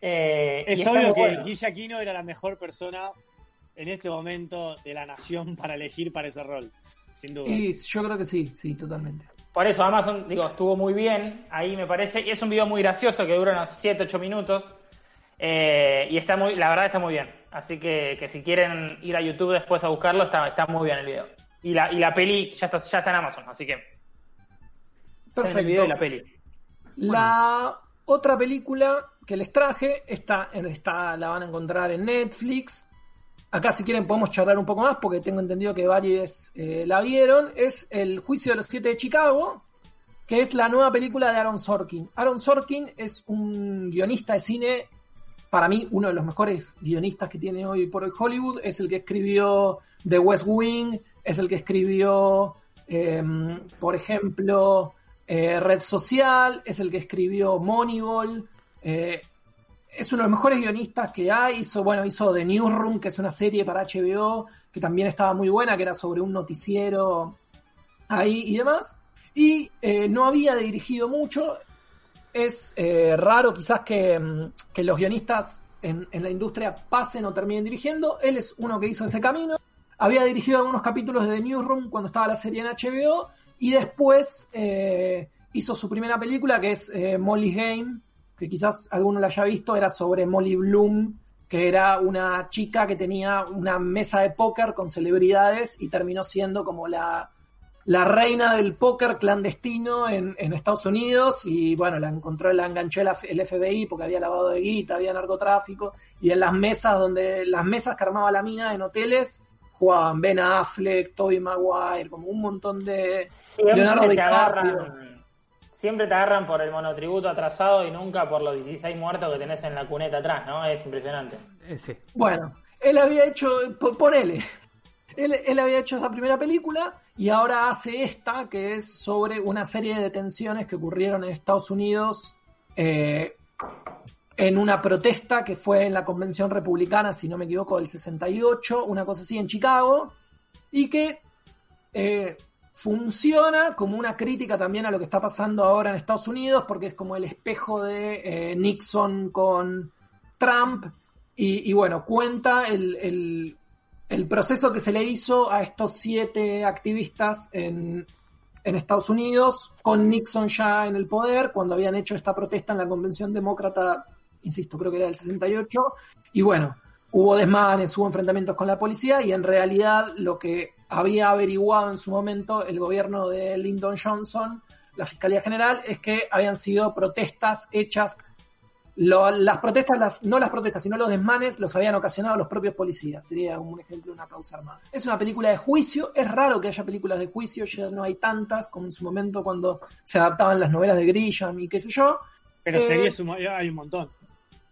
Eh, Es obvio que bueno. Guilla Aquino era la mejor persona en este momento de la nación para elegir para ese rol. Sin duda. Y yo creo que sí, sí, totalmente. Por eso Amazon, digo, estuvo muy bien, ahí me parece, y es un video muy gracioso que dura unos 7, 8 minutos, eh, y está muy, la verdad está muy bien. Así que, que si quieren ir a YouTube después a buscarlo, está, está muy bien el video. Y la, y la peli ya está, ya está en Amazon, así que en el video Perfecto. y la peli. La otra película que les traje está, en- está, la van a encontrar en Netflix. Acá si quieren podemos charlar un poco más porque tengo entendido que varios eh, la vieron. Es El Juicio de los Siete de Chicago, que es la nueva película de Aaron Sorkin. Aaron Sorkin es un guionista de cine, para mí uno de los mejores guionistas que tiene hoy por hoy Hollywood. Es el que escribió The West Wing, es el que escribió, em, por ejemplo, eh, Red Social, es el que escribió Moneyball. eh, es uno de los mejores guionistas que hay. Hizo, bueno, hizo The Newsroom, que es una serie para HBO, que también estaba muy buena, que era sobre un noticiero ahí y demás. Y eh, no había dirigido mucho. Es eh, raro quizás que, mm, que los guionistas en, en la industria pasen o terminen dirigiendo. Él es uno que hizo ese camino. Había dirigido algunos capítulos de The Newsroom cuando estaba la serie en HBO. Y después eh, hizo su primera película, que es Molly's Game, que quizás alguno la haya visto, era sobre Molly Bloom, que era una chica que tenía una mesa de póker con celebridades y terminó siendo como la, la reina del póker clandestino en, en Estados Unidos. Y bueno, la encontró, la enganchó el, el FBI porque había lavado de guita, había narcotráfico. Y en las mesas donde, las mesas que armaba la mina en hoteles jugaban Ben Affleck, Tobey Maguire, como un montón de Leonardo Siempre DiCaprio. Siempre te agarran por el monotributo atrasado y nunca por los 16 muertos que tenés en la cuneta atrás, ¿no? Es impresionante. Eh, sí. Bueno, él había hecho, po- ponele, él, él había hecho esa primera película y ahora hace esta que es sobre una serie de detenciones que ocurrieron en Estados Unidos eh, en una protesta que fue en la convención republicana, si no me equivoco, del 68, una cosa así en Chicago, y que eh, funciona como una crítica también a lo que está pasando ahora en Estados Unidos, porque es como el espejo de eh, Nixon con Trump, y, bueno, cuenta el, el- el proceso que se le hizo a estos siete activistas en, en Estados Unidos, con Nixon ya en el poder, cuando habían hecho esta protesta en la Convención Demócrata, insisto, creo que era del 68, y bueno, hubo desmanes, hubo enfrentamientos con la policía, y en realidad lo que había averiguado en su momento el gobierno de Lyndon Johnson, la Fiscalía General, es que habían sido protestas hechas lo- las protestas, las, no las protestas, sino los desmanes los habían ocasionado los propios policías. Sería un ejemplo de una causa armada. Es una película de juicio. Es raro que haya películas de juicio, ya no hay tantas como en su momento cuando se adaptaban las novelas de Grisham y qué sé yo. Pero Eh, series hay un montón.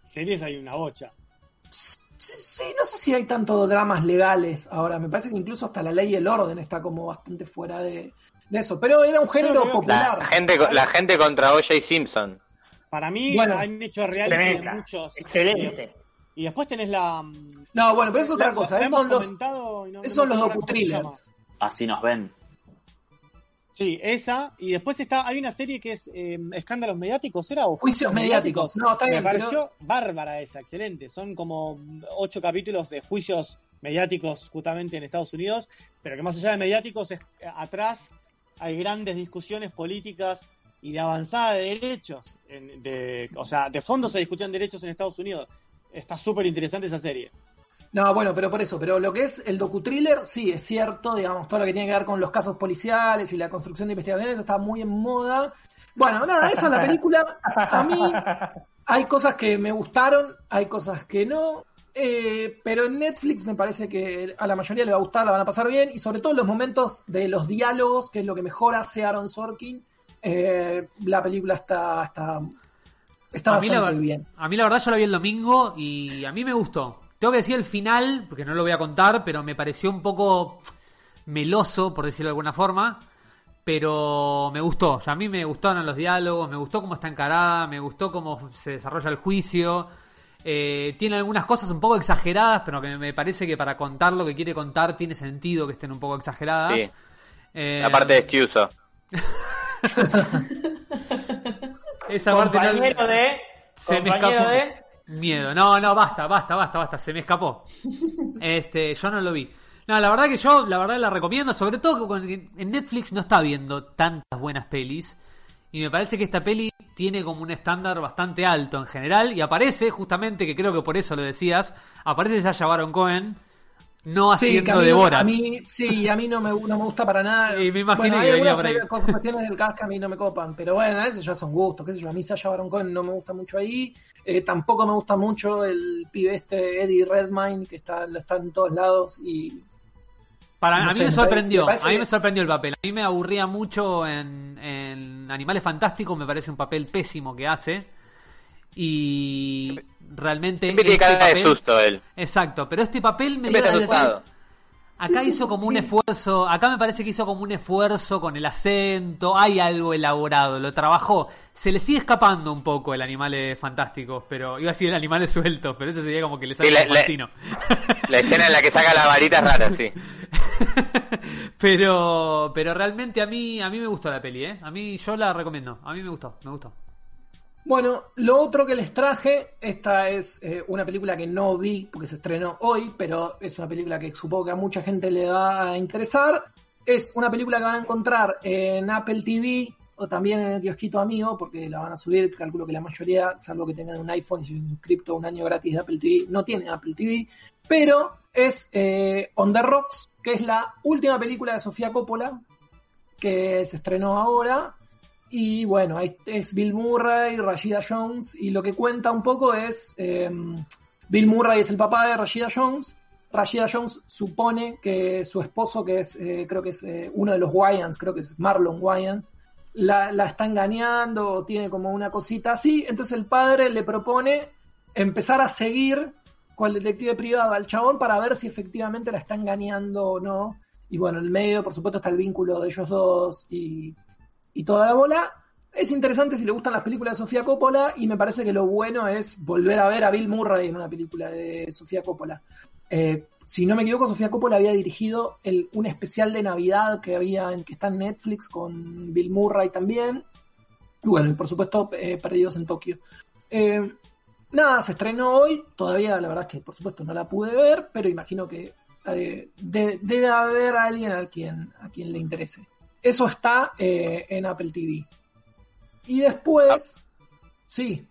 Series hay una bocha. Sí, sí, no sé si hay tanto dramas legales ahora. Me parece que incluso hasta la ley y el orden está como bastante fuera de, de eso. Pero era un género popular. La gente, la gente contra O.J. Simpson. Para mí Bueno, han hecho reality de muchos. Excelente. Y después tenés la. mm, No, bueno, pero es otra la- cosa. Esos son los, no- esos no los docu-thrillers. Así nos ven. Sí, esa. Y después está, hay una serie que es eh, Escándalos Mediáticos, ¿era? ¿O Juicios mediáticos. No, está bien, Me pero- pareció bárbara esa, excelente. Son como ocho capítulos de juicios mediáticos justamente en Estados Unidos, pero que más allá de mediáticos, es, eh, atrás hay grandes discusiones políticas y de avanzada de derechos. en- de, o sea, de fondo se discutían derechos en Estados Unidos. Está súper interesante esa serie. No, bueno, pero por eso, pero lo que es el docu-thriller, sí, es cierto, digamos, todo lo que tiene que ver con los casos policiales y la construcción de investigaciones está muy en moda. Bueno, nada, esa es la película. A mí hay cosas que me gustaron, hay cosas que no, eh, pero en Netflix me parece que a la mayoría le va a gustar, la van a pasar bien, y sobre todo en los momentos de los diálogos, que es lo que mejor hace Aaron Sorkin, eh, la película está, está, está a, mí la, bien. a mí la verdad yo la vi el domingo y a mí me gustó. Tengo que decir el final, porque no lo voy a contar, pero me pareció un poco meloso, por decirlo de alguna forma. pero me gustó. O sea, a mí me gustaron los diálogos, me gustó cómo está encarada, me gustó cómo se desarrolla el juicio. Eh, tiene algunas cosas un poco exageradas, pero que me parece que para contar lo que quiere contar tiene sentido que estén un poco exageradas. Sí. Eh, La parte de Stiuso. esa parte no- Compañero de. se me compañero escapó. de. Miedo. No, no, basta, basta, basta, basta. Se me escapó. Este, yo no lo vi. No, la verdad que yo, la verdad la recomiendo, sobre todo que en Netflix no está viendo tantas buenas pelis. Y me parece que esta peli tiene como un estándar bastante alto en general. Y aparece, justamente, que creo que por eso lo decías, aparece Sasha Baron Cohen, no Sí, que a haciendo de no- Borat. a mí, sí, a mí no me, no me gusta para nada. Y me imagino bueno, que hay algunas cosas- cuestiones del cast que a mí no me copan, pero bueno, eso ya son gustos, qué sé yo. A mí Sasha Baron Cohen no me gusta mucho ahí. Eh, tampoco me gusta mucho el pibe este Eddie Redmayne, que está, está en todos lados y Para, No a mí sé, me sorprendió, a mí me sorprendió el papel. A mí me aburría mucho en, en Animales Fantásticos, me parece un papel pésimo que hace. Y realmente. Siempre tiene este de susto él. Exacto, pero este papel me Siempre dio. Acá hizo como un esfuerzo, acá me parece que hizo como un esfuerzo con el acento, hay algo elaborado, lo trabajó. Se le sigue escapando un poco el Animales Fantásticos, pero iba a decir el Animales Sueltos, pero eso sería como que le sale Sí, la- como la-. La escena en la que saca la varita es rara, sí. pero pero realmente a mí a mí me gustó la peli, ¿eh? A mí yo la recomiendo. A mí me gustó, me gustó. Bueno, lo otro que les traje, esta es eh, una película que no vi porque se estrenó hoy, pero es una película que supongo que a mucha gente le va a interesar. Es una película que van a encontrar en Apple TV o también en el kiosquito amigo, porque la van a subir, calculo que la mayoría, salvo que tengan un iPhone y se a un año gratis de Apple TV, no tiene Apple TV, pero es eh, On the Rocks, que es la última película de Sofía Coppola, que se estrenó ahora. Y bueno, ahí es Bill Murray, Rashida Jones, y lo que cuenta un poco es, eh, Bill Murray es el papá de Rashida Jones, Rashida Jones supone que su esposo, que es, eh, creo que es eh, uno de los Wayans, creo que es Marlon Wayans, la, la está engañando tiene como una cosita así, entonces el padre le propone empezar a seguir con el detective privado al chabón para ver si efectivamente la está engañando o no. Y bueno, en el medio, por supuesto, está el vínculo de ellos dos y, y toda la bola. Es interesante si le gustan las películas de Sofía Coppola y me parece que lo bueno es volver a ver a Bill Murray en una película de Sofía Coppola. Eh, si no me equivoco, Sofía Coppola había dirigido un especial de Navidad que había que está en Netflix con Bill Murray también. Y bueno, y por supuesto, eh, Perdidos en Tokio. Eh, nada, se estrenó hoy. Todavía, la verdad es que por supuesto no la pude ver, pero imagino que de- debe haber alguien a quien, a quien le interese. Eso está eh, en Apple TV. Y después, sí,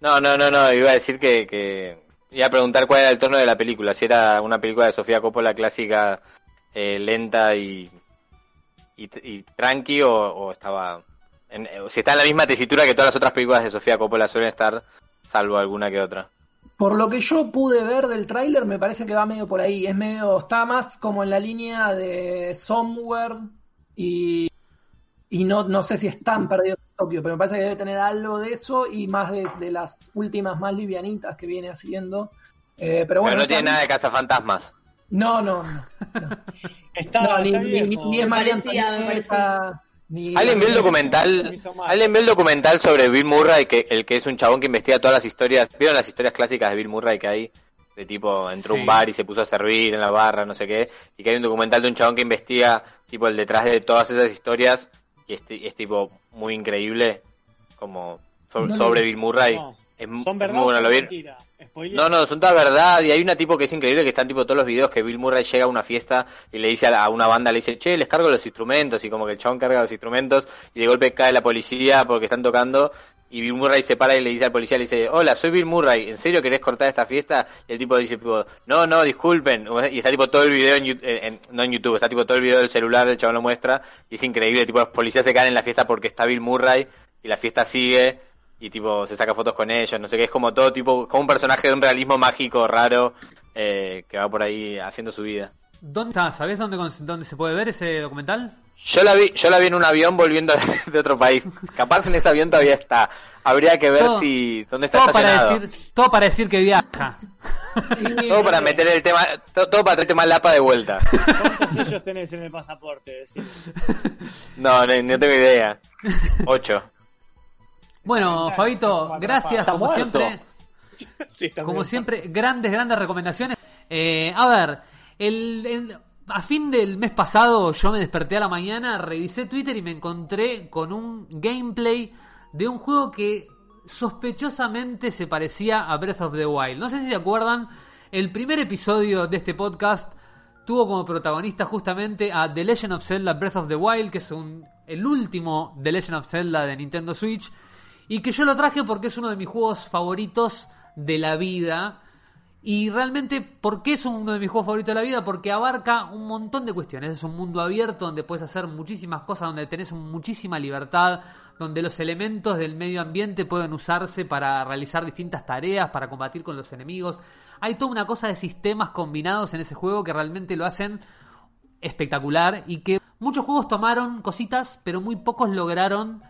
No, no, no, no, iba a decir que, que... Iba a preguntar cuál era el tono de la película, si era una película de Sofía Coppola clásica, eh, lenta y, y, y tranqui, o, o estaba... en- o si está en la misma tesitura que todas las otras películas de Sofía Coppola suelen estar, salvo alguna que otra. Por lo que yo pude ver del tráiler, me parece que va medio por ahí. Es medio, está más como en la línea de Somewhere y, y no, no sé si están perdidos en Tokio, pero me parece que debe tener algo de eso y más de, de las últimas más livianitas que viene haciendo. Eh, pero bueno, Pero no tiene nada de cazafantasmas. No, no, no. no. Está, No, ni, está ni- ni- viejo. ni es ni... ¿Alguien vio el Me documental? ¿Alguien vio el documental sobre Bill Murray, que el que es un chabón que investiga todas las historias? ¿Vieron las historias clásicas de Bill Murray que hay? De tipo, entró a Sí. un bar y se puso a servir en la barra, no sé qué. Y que hay un documental de un chabón que investiga, tipo, el detrás de todas esas historias. Y es, es tipo, muy increíble, como so- No, no. sobre Bill Murray. No. Es, ¿Son verdad muy bueno, ¿lo mentira? No, no, son toda verdad. Y hay una tipo que es increíble que están tipo todos los videos que Bill Murray llega a una fiesta y le dice a, la- a una banda, le dice, che, les cargo los instrumentos. Y como que el chabón carga los instrumentos y de golpe cae la policía porque están tocando. Y Bill Murray se para y le dice al policía, le dice, hola, soy Bill Murray, ¿en serio querés cortar esta fiesta? Y el tipo dice, tipo, no, no, disculpen. Y está tipo todo el video en, no en YouTube, está tipo todo el video del celular, el chabón lo muestra. Y es increíble, tipo, los policías se caen en la fiesta porque está Bill Murray y la fiesta sigue y tipo se saca fotos con ellos, no sé qué, es como todo tipo, como un personaje de un realismo mágico raro eh, que va por ahí haciendo su vida. ¿Dónde está? ¿Sabés dónde, dónde se puede ver ese documental? Yo la vi, yo la vi en un avión volviendo de otro país. Capaz en ese avión todavía está. Habría que ver Todo- si dónde está Todo para, estacionado. decir, todo para decir que viaja. Todo para meter el tema, to- todo para traer el tema Lapa de vuelta. ¿Cuántos sellos tenés en el pasaporte? Decime. No, no, no tengo idea. Ocho. Bueno, Fabito, gracias como muerto. siempre. Sí, Como siempre, grandes, grandes recomendaciones. Eh, a ver, el, el- a fin del mes pasado yo me desperté a la mañana, revisé Twitter y me encontré con un gameplay de un juego que sospechosamente se parecía a Breath of the Wild. No sé si se acuerdan, el primer episodio de este podcast tuvo como protagonista justamente a The Legend of Zelda Breath of the Wild, que es un, el último The Legend of Zelda de Nintendo Switch, y que yo lo traje porque es uno de mis juegos favoritos de la vida. Y realmente, ¿por qué es uno de mis juegos favoritos de la vida? Porque abarca un montón de cuestiones. Es un mundo abierto donde puedes hacer muchísimas cosas, donde tenés muchísima libertad, donde los elementos del medio ambiente pueden usarse para realizar distintas tareas, para combatir con los enemigos. Hay toda una cosa de sistemas combinados en ese juego que realmente lo hacen espectacular y que muchos juegos tomaron cositas, pero muy pocos lograron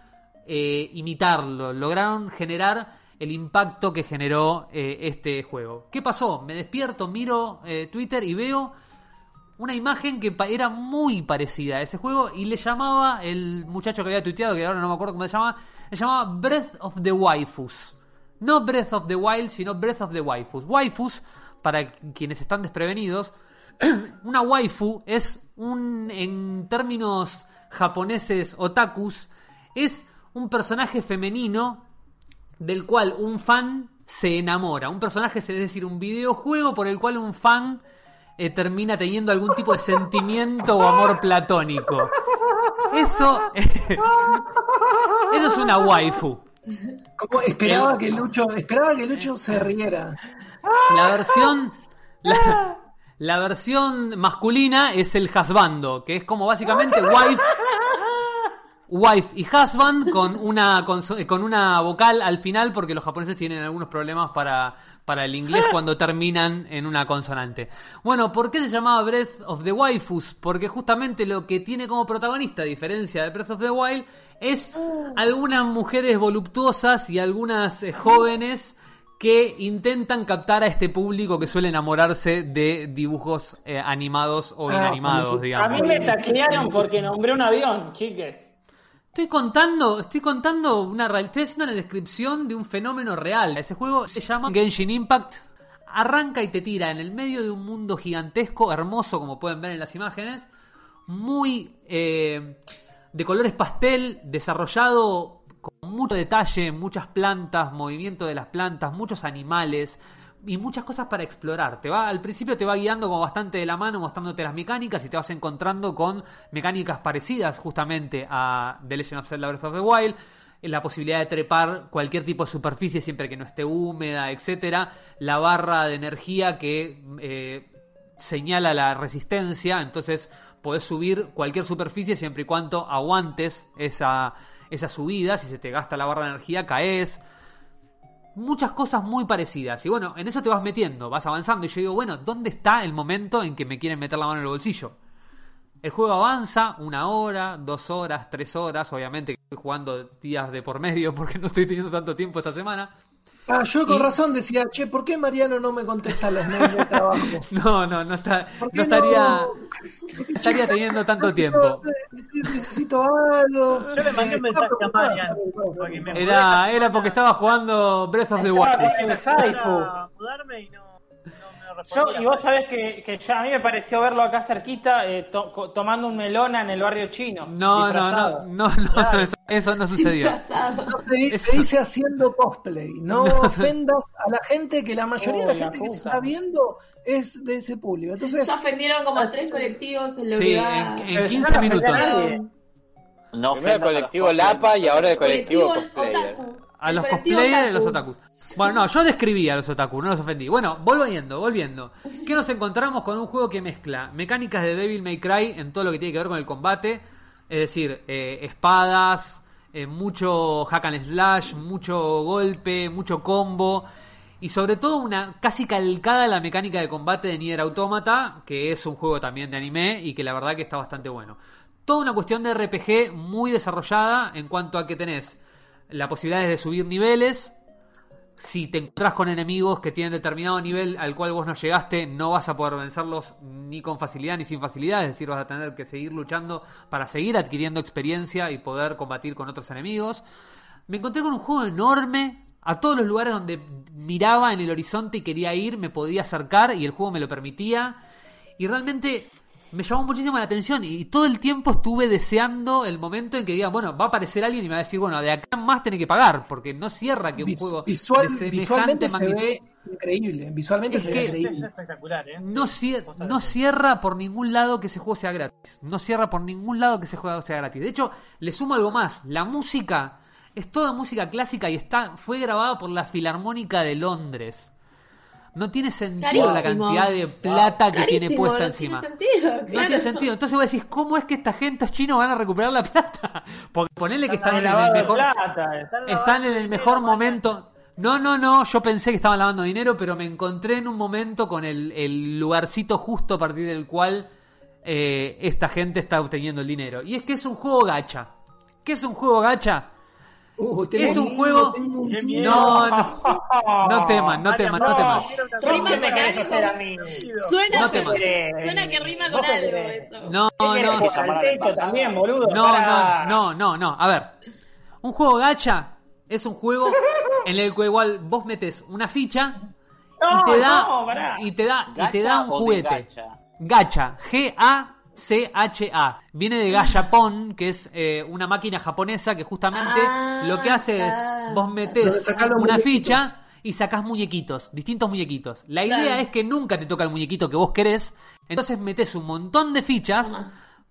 eh, imitarlo, lograron generar el impacto que generó eh, este juego. ¿Qué pasó? Me despierto, miro eh, Twitter y veo una imagen que era muy parecida a ese juego y le llamaba el muchacho que había tuiteado, que ahora no me acuerdo cómo se llama, le llamaba Breath of the Waifus. No Breath of the Wild, sino Breath of the Waifus. Waifus, para quienes están desprevenidos, una waifu es un, en términos japoneses otakus, es un personaje femenino del cual un fan se enamora. Un personaje, es decir, un videojuego por el cual un fan eh, termina teniendo algún tipo de sentimiento o amor platónico. Eso, eso es una waifu. Esperaba El- que Lucho, esperaba que Lucho se riera. La versión. La, la versión masculina es el husbando, que es como básicamente wife. Wife y husband con una conso- con una vocal al final porque los japoneses tienen algunos problemas para, para el inglés cuando terminan en una consonante. Bueno, ¿por qué se llamaba Breath of the Waifus? Porque justamente lo que tiene como protagonista, a diferencia de Breath of the Wild, es algunas mujeres voluptuosas y algunas eh, jóvenes que intentan captar a este público que suele enamorarse de dibujos eh, animados o Ah, inanimados, digamos. A mí me taclearon porque nombré un avión, chiques. Estoy contando, estoy contando una estoy haciendo una descripción de un fenómeno real. Ese juego se llama Genshin Impact. Arranca y te tira en el medio de un mundo gigantesco, hermoso, como pueden ver en las imágenes, muy eh, de colores pastel, desarrollado con mucho detalle, muchas plantas, movimiento de las plantas, muchos animales y muchas cosas para explorar. Te va, al principio te va guiando como bastante de la mano, mostrándote las mecánicas y te vas encontrando con mecánicas parecidas justamente a The Legend of Zelda Breath of the Wild. La posibilidad de trepar cualquier tipo de superficie siempre que no esté húmeda, etcétera. La barra de energía que eh, señala la resistencia, entonces podés subir cualquier superficie siempre y cuando aguantes esa, esa subida. Si se te gasta la barra de energía, caes muchas cosas muy parecidas. Y bueno, en eso te vas metiendo, vas avanzando. Y yo digo, bueno, ¿dónde está el momento en que me quieren meter la mano en el bolsillo? El juego avanza una hora, dos horas, tres horas. Obviamente estoy jugando días de por medio porque no estoy teniendo tanto tiempo esta semana. Ah, yo con Y- razón decía, che, ¿por qué Mariano no me contesta los mails de trabajo? No, no, no, está, ¿Por qué no estaría, no? estaría teniendo tanto tiempo. Necesito algo. Yo le mandé un Eh, mensaje a estaba Marian. preocupado. porque me mudé Era, era porque estaba jugando Breath of the Estaba Wild. con el mudarme y no, Yo, y vos sabés que, que ya a mí me pareció verlo acá cerquita eh, to- co- tomando un melona en el barrio chino. No, no, disfrazado. no, no, no, eso, eso no sucedió. No, se, se dice haciendo cosplay. No, ofendas a la gente, que la mayoría de Oh, la la gente que se puta. está viendo es de ese público. Entonces, Ya ofendieron como a tres colectivos en la Sí, en, en Pero 15 no, minutos. No Primero el ofendas a los colectivo cosplayers, Lapa y ahora el colectivo colectivo cosplayer. A los cosplayers y los otaku. otakus. Bueno, no, yo describí a los otaku, no los ofendí. Bueno, volviendo, volviendo. ¿Qué nos encontramos con un juego que mezcla mecánicas de Devil May Cry en todo lo que tiene que ver con el combate? Es decir, eh, espadas, eh, mucho hack and slash, mucho golpe, mucho combo. Y sobre todo una casi calcada la mecánica de combate de Nier Automata, que es un juego también de anime y que la verdad que está bastante bueno. Toda una cuestión de RPG muy desarrollada en cuanto a que tenés la posibilidad de subir niveles, si te encontrás con enemigos que tienen determinado nivel al cual vos no llegaste, no vas a poder vencerlos ni con facilidad ni sin facilidad, es decir, vas a tener que seguir luchando para seguir adquiriendo experiencia y poder combatir con otros enemigos. Me encontré con un juego enorme, a todos los lugares donde miraba en el horizonte y quería ir, me podía acercar y el juego me lo permitía. Y realmente me llamó muchísimo la atención y todo el tiempo estuve deseando el momento en que diga, bueno, va a aparecer alguien y me va a decir, bueno, de acá más tiene que pagar, porque no cierra que un Vis- juego visual- de semejante visualmente se magnitud ve increíble. Visualmente Es se que- ve Es increíble. espectacular, ¿eh? no, cier- no cierra por ningún lado que ese juego sea gratis. No cierra por ningún lado que ese juego sea gratis. De hecho, le sumo algo más. La música es toda música clásica y está fue grabada por la Filarmónica de Londres. No tiene sentido la cantidad de plata que tiene puesta no encima. Tiene sentido, No tiene sentido. Entonces vos decís, ¿cómo es que esta gente, estos chinos, van a recuperar la plata? Porque ponele que están en el mejor... plata. Están en el mejor momento. No, no, no, yo pensé que estaban lavando dinero, pero me encontré en un momento con el, el lugarcito justo a partir del cual eh, esta gente está obteniendo el dinero. Y es que es un juego gacha. ¿Qué es un juego gacha? Uh, Es un miedo, juego- un. No, no, no teman, no Marian, teman, no no, teman. que Rima arranque. me querés hacer a mí? Suena, No suena que rima con algo eso. No, ¿Qué querés no, que también, boludo? no, no, no, no, no. A ver, un juego gacha es un juego en el cual igual vos metes una ficha y te da y te da y te ¿Gacha da un juguete. gacha? Gacha, G A C H A. Viene de Gachapon, que es eh, una máquina japonesa que justamente Ah, lo que hace es vos metés una muñequitos. ficha y sacás muñequitos, distintos muñequitos. La idea Claro. es que nunca te toca el muñequito que vos querés, entonces metés un montón de fichas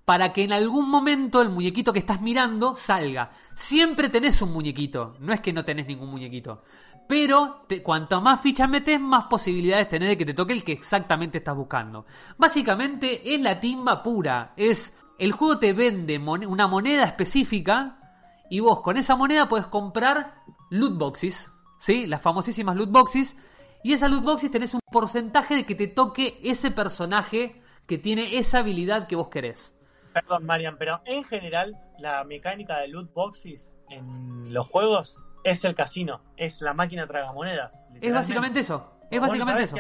para que en algún momento el muñequito que estás mirando salga. Siempre tenés un muñequito, no es que no tenés ningún muñequito. Pero te- cuanto más fichas metes, más posibilidades tenés de que te toque el que exactamente estás buscando. Básicamente es la timba pura. Es el juego te vende una moneda específica y vos con esa moneda puedes comprar loot boxes, ¿sí? Las famosísimas loot boxes. Y esas loot boxes tenés un porcentaje de que te toque ese personaje que tiene esa habilidad que vos querés. Perdón, Marian, pero en general la mecánica de loot boxes en los juegos es el casino, es la máquina tragamonedas. Es básicamente eso. Es básicamente eso.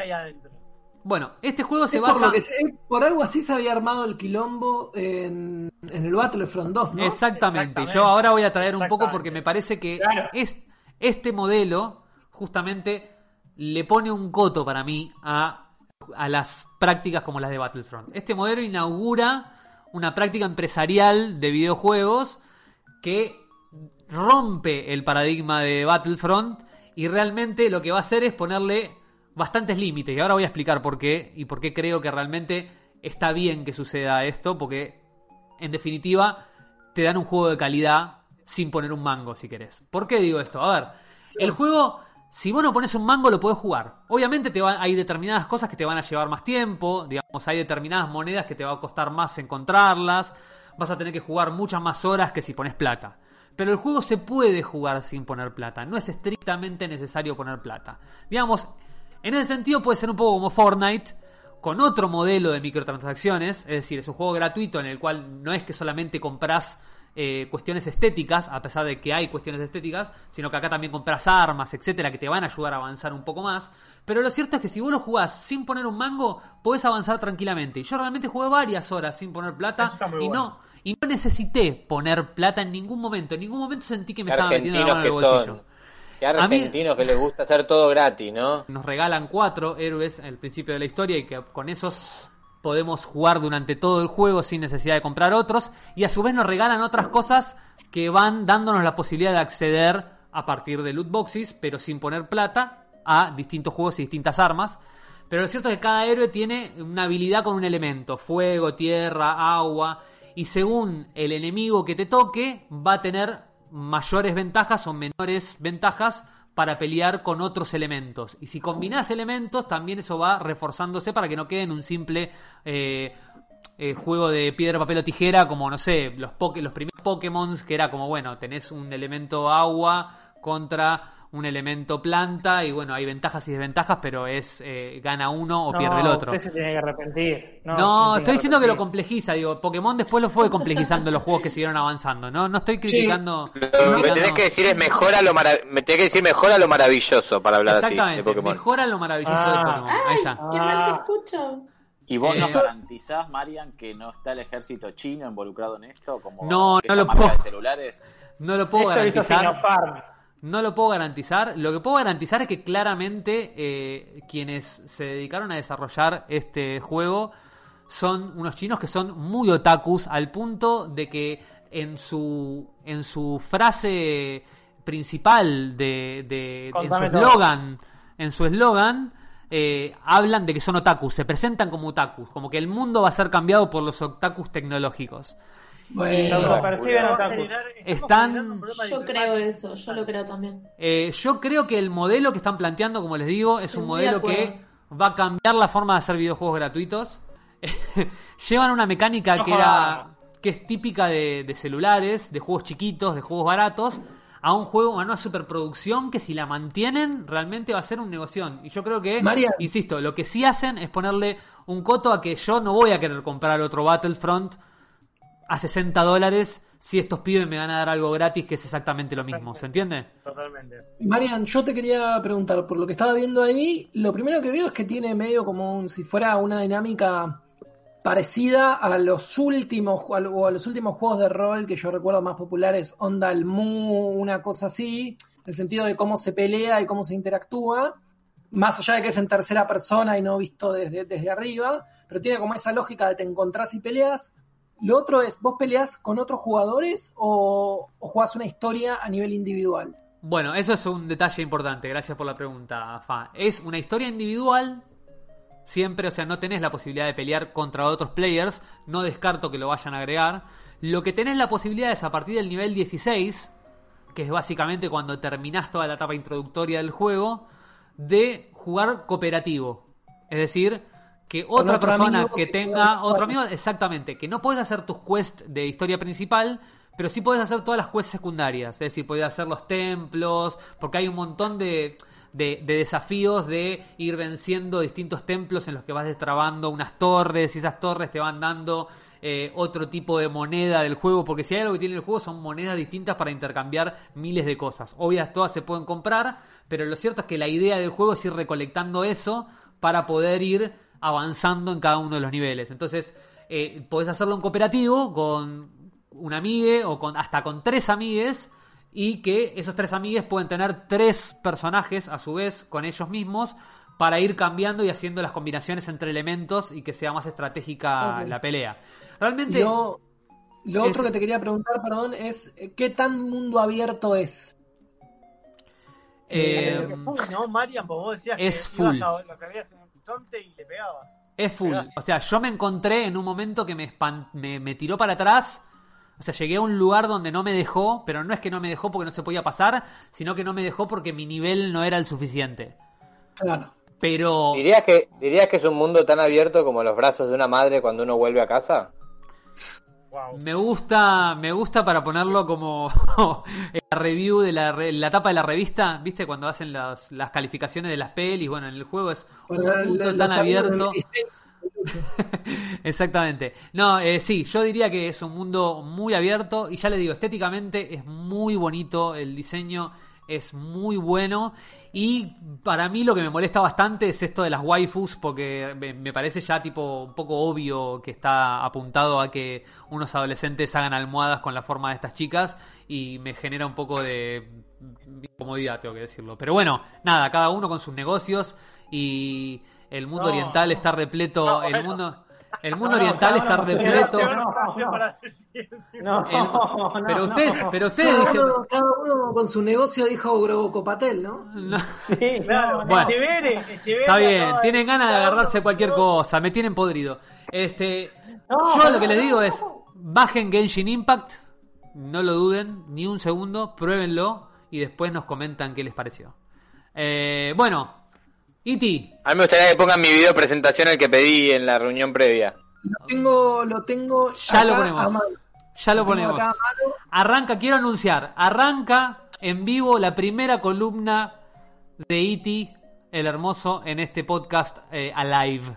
Bueno, este juego se Es por, basa. lo que se- es por algo así se había armado el quilombo en, en el Battlefront 2, ¿no? Exactamente. Exactamente. Yo ahora voy a traer un poco porque me parece que Claro. es, este modelo justamente le pone un coto para mí a, a las prácticas como las de Battlefront. Este modelo inaugura una práctica empresarial de videojuegos que rompe el paradigma de Battlefront y realmente lo que va a hacer es ponerle bastantes límites. Y ahora voy a explicar por qué y por qué creo que realmente está bien que suceda esto, porque en definitiva te dan un juego de calidad sin poner un mango, si querés. ¿Por qué digo esto? A ver, el juego, si vos no pones un mango, lo podés jugar. Obviamente te va- hay determinadas cosas que te van a llevar más tiempo, digamos, hay determinadas monedas que te va a costar más encontrarlas, vas a tener que jugar muchas más horas que si pones plata. Pero el juego se puede jugar sin poner plata, no es estrictamente necesario poner plata. Digamos, en ese sentido puede ser un poco como Fortnite, con otro modelo de microtransacciones, es decir, es un juego gratuito en el cual no es que solamente compras eh, cuestiones estéticas, a pesar de que hay cuestiones estéticas, sino que acá también compras armas, etcétera, que te van a ayudar a avanzar un poco más. Pero lo cierto es que si vos lo jugás sin poner un mango, podés avanzar tranquilamente. Y yo realmente jugué varias horas sin poner plata y bueno. no y no necesité poner plata en ningún momento. En ningún momento sentí que me estaba metiendo la mano en el bolsillo. son. Qué A mí- argentinos que les gusta hacer todo gratis, ¿no? Nos regalan cuatro héroes al principio de la historia y que con esos podemos jugar durante todo el juego sin necesidad de comprar otros. Y a su vez nos regalan otras cosas que van dándonos la posibilidad de acceder a partir de loot boxes, pero sin poner plata, a distintos juegos y distintas armas. Pero lo cierto es que cada héroe tiene una habilidad con un elemento, fuego, tierra, agua, y según el enemigo que te toque, va a tener mayores ventajas o menores ventajas para pelear con otros elementos. Y si combinás elementos, también eso va reforzándose para que no quede en un simple eh, eh, juego de piedra, papel o tijera, como no sé, los, los primeros Pokémon, que era como, bueno, tenés un elemento agua contra un elemento planta y bueno, hay ventajas y desventajas, pero es eh, gana uno o No, pierde el otro. Usted se tiene que arrepentir. No, estoy diciendo que lo complejiza, digo, Pokémon después lo fue complejizando los juegos que siguieron avanzando, ¿no? No estoy criticando... Lo que tenés que decir es mejora lo me tenés que decir mejora lo maravilloso para hablar así de Exactamente, Pokémon. mejora lo maravilloso de Ah. Pokémon. Ahí ¡Ay, está. qué mal te escucho! ¿Y vos Eh, nos garantizás, Marian, que no está el ejército chino involucrado en esto? Como No, no lo puedo. de celulares. No lo puedo Esto garantizar. No lo puedo garantizar. Lo que puedo garantizar es que claramente eh, quienes se dedicaron a desarrollar este juego son unos chinos que son muy otakus al punto de que en su en su frase principal de, de en su eslogan en su eslogan eh, hablan de que son otakus, se presentan como otakus, como que el mundo va a ser cambiado por los otakus tecnológicos. Bueno, otakus. estamos Están- Yo creo eso, yo lo creo también. Eh, yo creo que el modelo que están planteando, como les digo, es un muy modelo que va a cambiar la forma de hacer videojuegos gratuitos. Llevan una mecánica que era que es típica de, de celulares, de juegos chiquitos, de juegos baratos, a un juego, a una superproducción que si la mantienen realmente va a ser un negocio. Y yo creo que, Marian. insisto, lo que sí hacen es ponerle un coto a que yo no voy a querer comprar otro Battlefront a 60 dólares si estos pibes me van a dar algo gratis que es exactamente lo mismo. ¿Se entiende? Totalmente. Marian, yo te quería preguntar, por lo que estaba viendo ahí, lo primero que veo es que tiene medio como un, si fuera una dinámica parecida a los últimos o a los últimos juegos de rol que yo recuerdo más populares, Onda el Mu, una cosa así, en el sentido de cómo se pelea y cómo se interactúa, más allá de que es en tercera persona y no visto desde, desde arriba, pero tiene como esa lógica de te encontrás y peleas. Lo otro es, ¿vos peleas con otros jugadores o, o jugás una historia a nivel individual? Bueno, eso es un detalle importante, gracias por la pregunta, Fa. Es una historia individual, siempre, o sea, no tenés la posibilidad de pelear contra otros players, no descarto que lo vayan a agregar. Lo que tenés la posibilidad es a partir del nivel 16, que es básicamente cuando terminás toda la etapa introductoria del juego, de jugar cooperativo. Es decir, que otra otro persona que que tenga otro amigo, exactamente, que no puedes hacer tus quests de historia principal, pero sí puedes hacer todas las quests secundarias. Es decir, puedes hacer los templos, porque hay un montón de, de, de desafíos de ir venciendo distintos templos en los que vas destrabando unas torres y esas torres te van dando eh, otro tipo de moneda del juego, porque si hay algo que tiene el juego son monedas distintas para intercambiar miles de cosas. Obvias todas se pueden comprar, pero lo cierto es que la idea del juego es ir recolectando eso para poder ir avanzando en cada uno de los niveles. Entonces, eh, podés hacerlo en cooperativo con un amigue o con hasta con tres amigues y que esos tres amigues pueden tener tres personajes a su vez con ellos mismos para ir cambiando y haciendo las combinaciones entre elementos y que sea más estratégica la pelea. Realmente Lo, lo es- otro que te quería preguntar, perdón, es eh, ¿qué tan mundo abierto es? eh, full, ¿no, Marian? Vos decías es que full. a lo que habías horizonte y le pegabas. Es full. O sea, yo me encontré en un momento que me, me, me tiró para atrás. O sea, llegué a un lugar donde no me dejó, pero no es que no me dejó porque no se podía pasar, sino que no me dejó porque mi nivel no era el suficiente. Claro. Pero ¿Dirías que, ¿Dirías que es un mundo tan abierto como los brazos de una madre cuando uno vuelve a casa? Wow. me gusta, me gusta para ponerlo como la review de la, re- la tapa de la revista, ¿viste? Cuando hacen las, las calificaciones de las pelis, bueno, en el juego es un tan abierto. Exactamente. No, eh, sí, yo diría que es un mundo muy abierto y ya le digo, estéticamente es muy bonito, el diseño es muy bueno y para mí lo que me molesta bastante es esto de las waifus porque me, parece ya tipo un poco obvio que está apuntado a que unos adolescentes hagan almohadas con la forma de estas chicas y me genera un poco de incomodidad, tengo que decirlo. Pero bueno, nada, cada uno con sus negocios y el mundo No, oriental está repleto, No, el mundo el mundo No, oriental está repleto. no. No, el- no, pero no. ustedes, pero ustedes Cada dicen uno, cada uno con su negocio dijo Grobocopatel, ¿no? No, Sí, Claro, no, Bueno. Está bien, tienen ganas de agarrarse cualquier cosa, me tienen podrido. Este, No, yo lo que les digo es bajen Genshin Impact, no lo duden ni un segundo, pruébenlo y después nos comentan qué les pareció. Eh, bueno, Iti, A mí me gustaría que pongan mi video presentación el que pedí en la reunión previa. Lo tengo, lo tengo Ya lo ponemos. a mano. ya lo ponemos. acá a mano. Arranca, quiero anunciar, arranca en vivo la primera columna de Iti, el hermoso, en este podcast eh, Alive.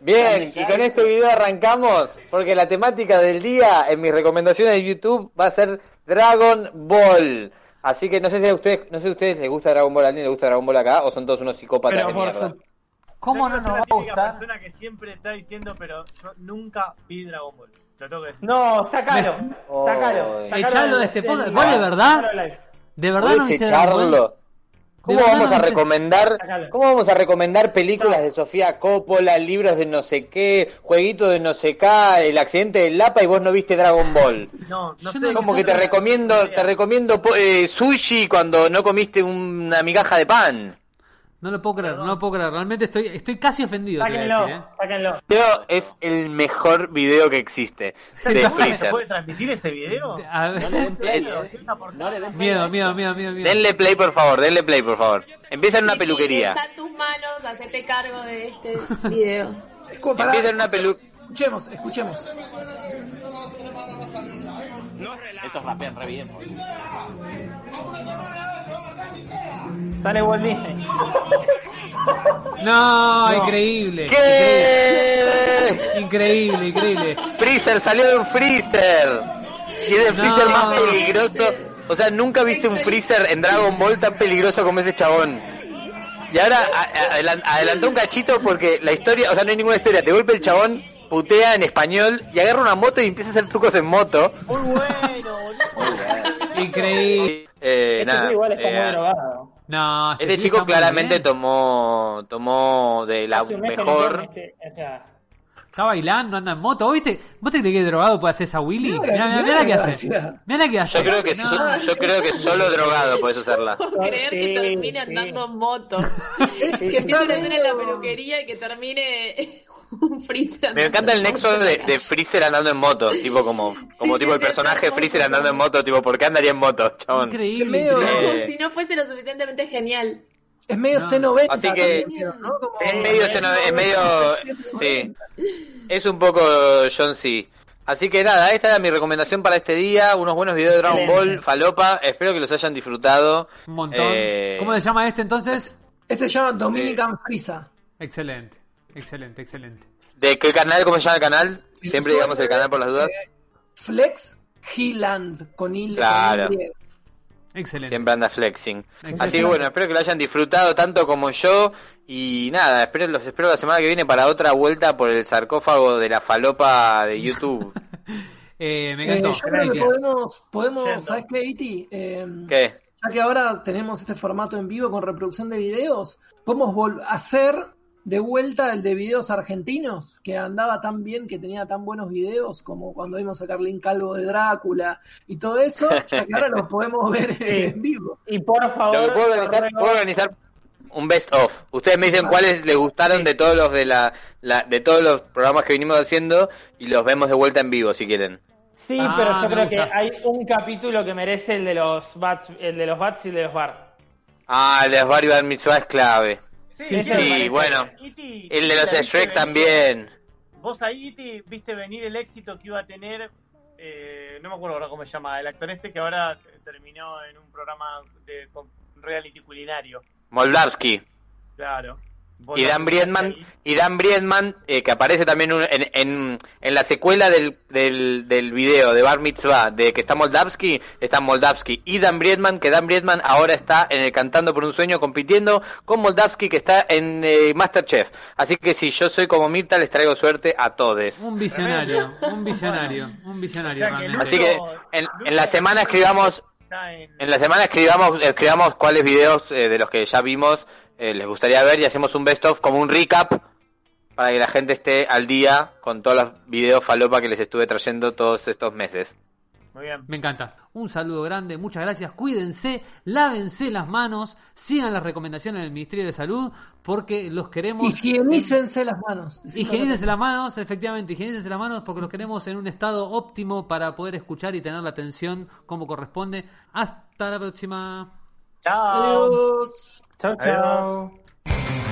Bien, y con este video arrancamos, porque la temática del día en mis recomendaciones de YouTube va a ser Dragon Ball. Así que no sé si a ustedes, no sé si a ustedes les gusta Dragon Ball, a alguien les gusta Dragon Ball acá, o son todos unos psicópatas Pero de por mierda. su- ¿Cómo no nos va la a típica gustar? persona que siempre está diciendo, pero yo nunca vi Dragon Ball. Lo tengo que decir. No, sácalo. Oh. Sácalo. sácalo Echalo de este podcast. lugar. ¿Vos de verdad? ¿De verdad no ¿Puedes viste Dragon Ball? ¿Cómo vamos a recomendar, cómo vamos a recomendar películas de Sofía Coppola, libros de no sé qué, jueguitos de no sé qué, el accidente del Lapa y vos no viste Dragon Ball? No, no sé. Como que te recomiendo, te recomiendo po- eh, sushi cuando no comiste una migaja de pan. No lo puedo creer, no lo puedo creer. Realmente estoy, estoy casi ofendido. Sáquenlo. decir, ¿eh? Sáquenlo. Video es el mejor video que existe de ¿Se puede transmitir ese video? A ver. No le den play, Pero, eh. ¿qué está por- No le den play. Miedo, miedo, miedo, miedo, miedo. Denle play por favor, denle play por favor. Empieza en una peluquería. Está en tus manos, hacete cargo de este video. Empieza en una pelu... Escuchemos, escuchemos. Estos rapean re bien. Sale Walt Disney. No, increíble. ¿Qué? Increíble, increíble. Freezer salió de un Freezer. Y es el No. Freezer más peligroso. O sea, nunca viste un Freezer en Dragon Ball tan peligroso como ese chabón. Y ahora adelantó un cachito porque la historia, o sea, no hay ninguna historia. Te golpea el chabón, putea en español y agarra una moto y empieza a hacer trucos en moto. Muy bueno, boludo. Increíble. Eh, Este nada, tío igual está eh, muy drogado. No, Este tío chico claramente tomó tomó de la Hace mejor. no este- o sea, Está bailando, anda en moto. ¿Vos viste? ¿Vos te crees que drogado puede hacer esa Willy? Mira, mirá mirá la que hace. Mirá la que hace. Yo creo que No. so- yo creo que solo drogado puedes hacerla. puedo creer que termine sí. andando en moto. Que empiece una está escena en la peluquería y que termine un freezer. Me encanta el nexo de, de Freezer andando en moto, tipo como, como Sí, tipo el sí, personaje está Freezer andando en moto, tipo, ¿por qué andaría en moto, chabón? Increíble, Eh. si no fuese lo suficientemente genial. Es medio No. C90. Así que- también, ¿no? Como- Es medio, es medio, sí, es un poco John C. Así que nada, esta era mi recomendación para este día, unos buenos videos de Dragon. Ball, falopa, espero que los hayan disfrutado. Un montón. Eh, ¿Cómo se llama este entonces? Este se llama Dominican Frisa. Excelente, excelente, excelente. ¿De qué canal? ¿Cómo se llama el canal? Siempre digamos el canal por las dudas. Flex Healand con il Claro. con. Excelente. Siempre anda flexing. Excelente. Así que bueno, espero que lo hayan disfrutado tanto como yo. Y nada, espero, los espero la semana que viene para otra vuelta por el sarcófago de la falopa de YouTube. Eh, me Eh, encantó. yo creo que Cristian. podemos, podemos Yendo. ¿sabes qué, Iti? Eh, ¿Qué? ya que ahora tenemos este formato en vivo con reproducción de videos, podemos hacer de vuelta el de videos argentinos, que andaba tan bien, que tenía tan buenos videos, como cuando vimos a Carlín Calvo de Drácula y todo eso, ya que ahora los podemos ver Sí. en vivo. y por favor, Lo que puedo organizar, puedo organizar un best of. Ustedes me dicen cuáles les gustaron de todos los de la, la- de todos los programas que venimos haciendo y los vemos de vuelta en vivo si quieren. Sí, Ah, pero yo me creo que hay un capítulo que merece el de los bats, el de los bats y el de los bar. Ah, el de Barry Bar Mitzvah es clave. Sí, sí, bueno. Iti, El de los Shrek también. Vos ahí, Iti, viste venir el éxito que iba a tener, eh, no me acuerdo ahora cómo se llama, el actor este que ahora terminó en un programa de reality culinario. Moldavsky. Claro. Y Dan Briedman, y Dan Briedman eh, que aparece también un- en, en, en la secuela del, del, del video de Bar Mitzvah, de que está Moldavsky, está Moldavsky y Dan Briedman, que Dan Briedman ahora está en el Cantando por un Sueño compitiendo con Moldavsky que está en eh, Masterchef. Así que si yo soy como Mirta, les traigo suerte a todos. Un visionario, un visionario, un visionario O sea que realmente. Así que en, en la semana escribamos En la semana escribamos, escribamos cuáles videos eh, de los que ya vimos eh, les gustaría ver y hacemos un best of como un recap para que la gente esté al día con todos los videos falopa que les estuve trayendo todos estos meses. Muy bien. Me encanta. Un saludo grande, muchas gracias. Cuídense, lávense las manos, sigan las recomendaciones del Ministerio de Salud porque los queremos. Higienícense las manos. Higienícense la- las manos, efectivamente, higienícense las manos porque los queremos en un estado óptimo para poder escuchar y tener la atención como corresponde. Hasta la próxima. Chao. Adiós. Chao, chao. Adiós.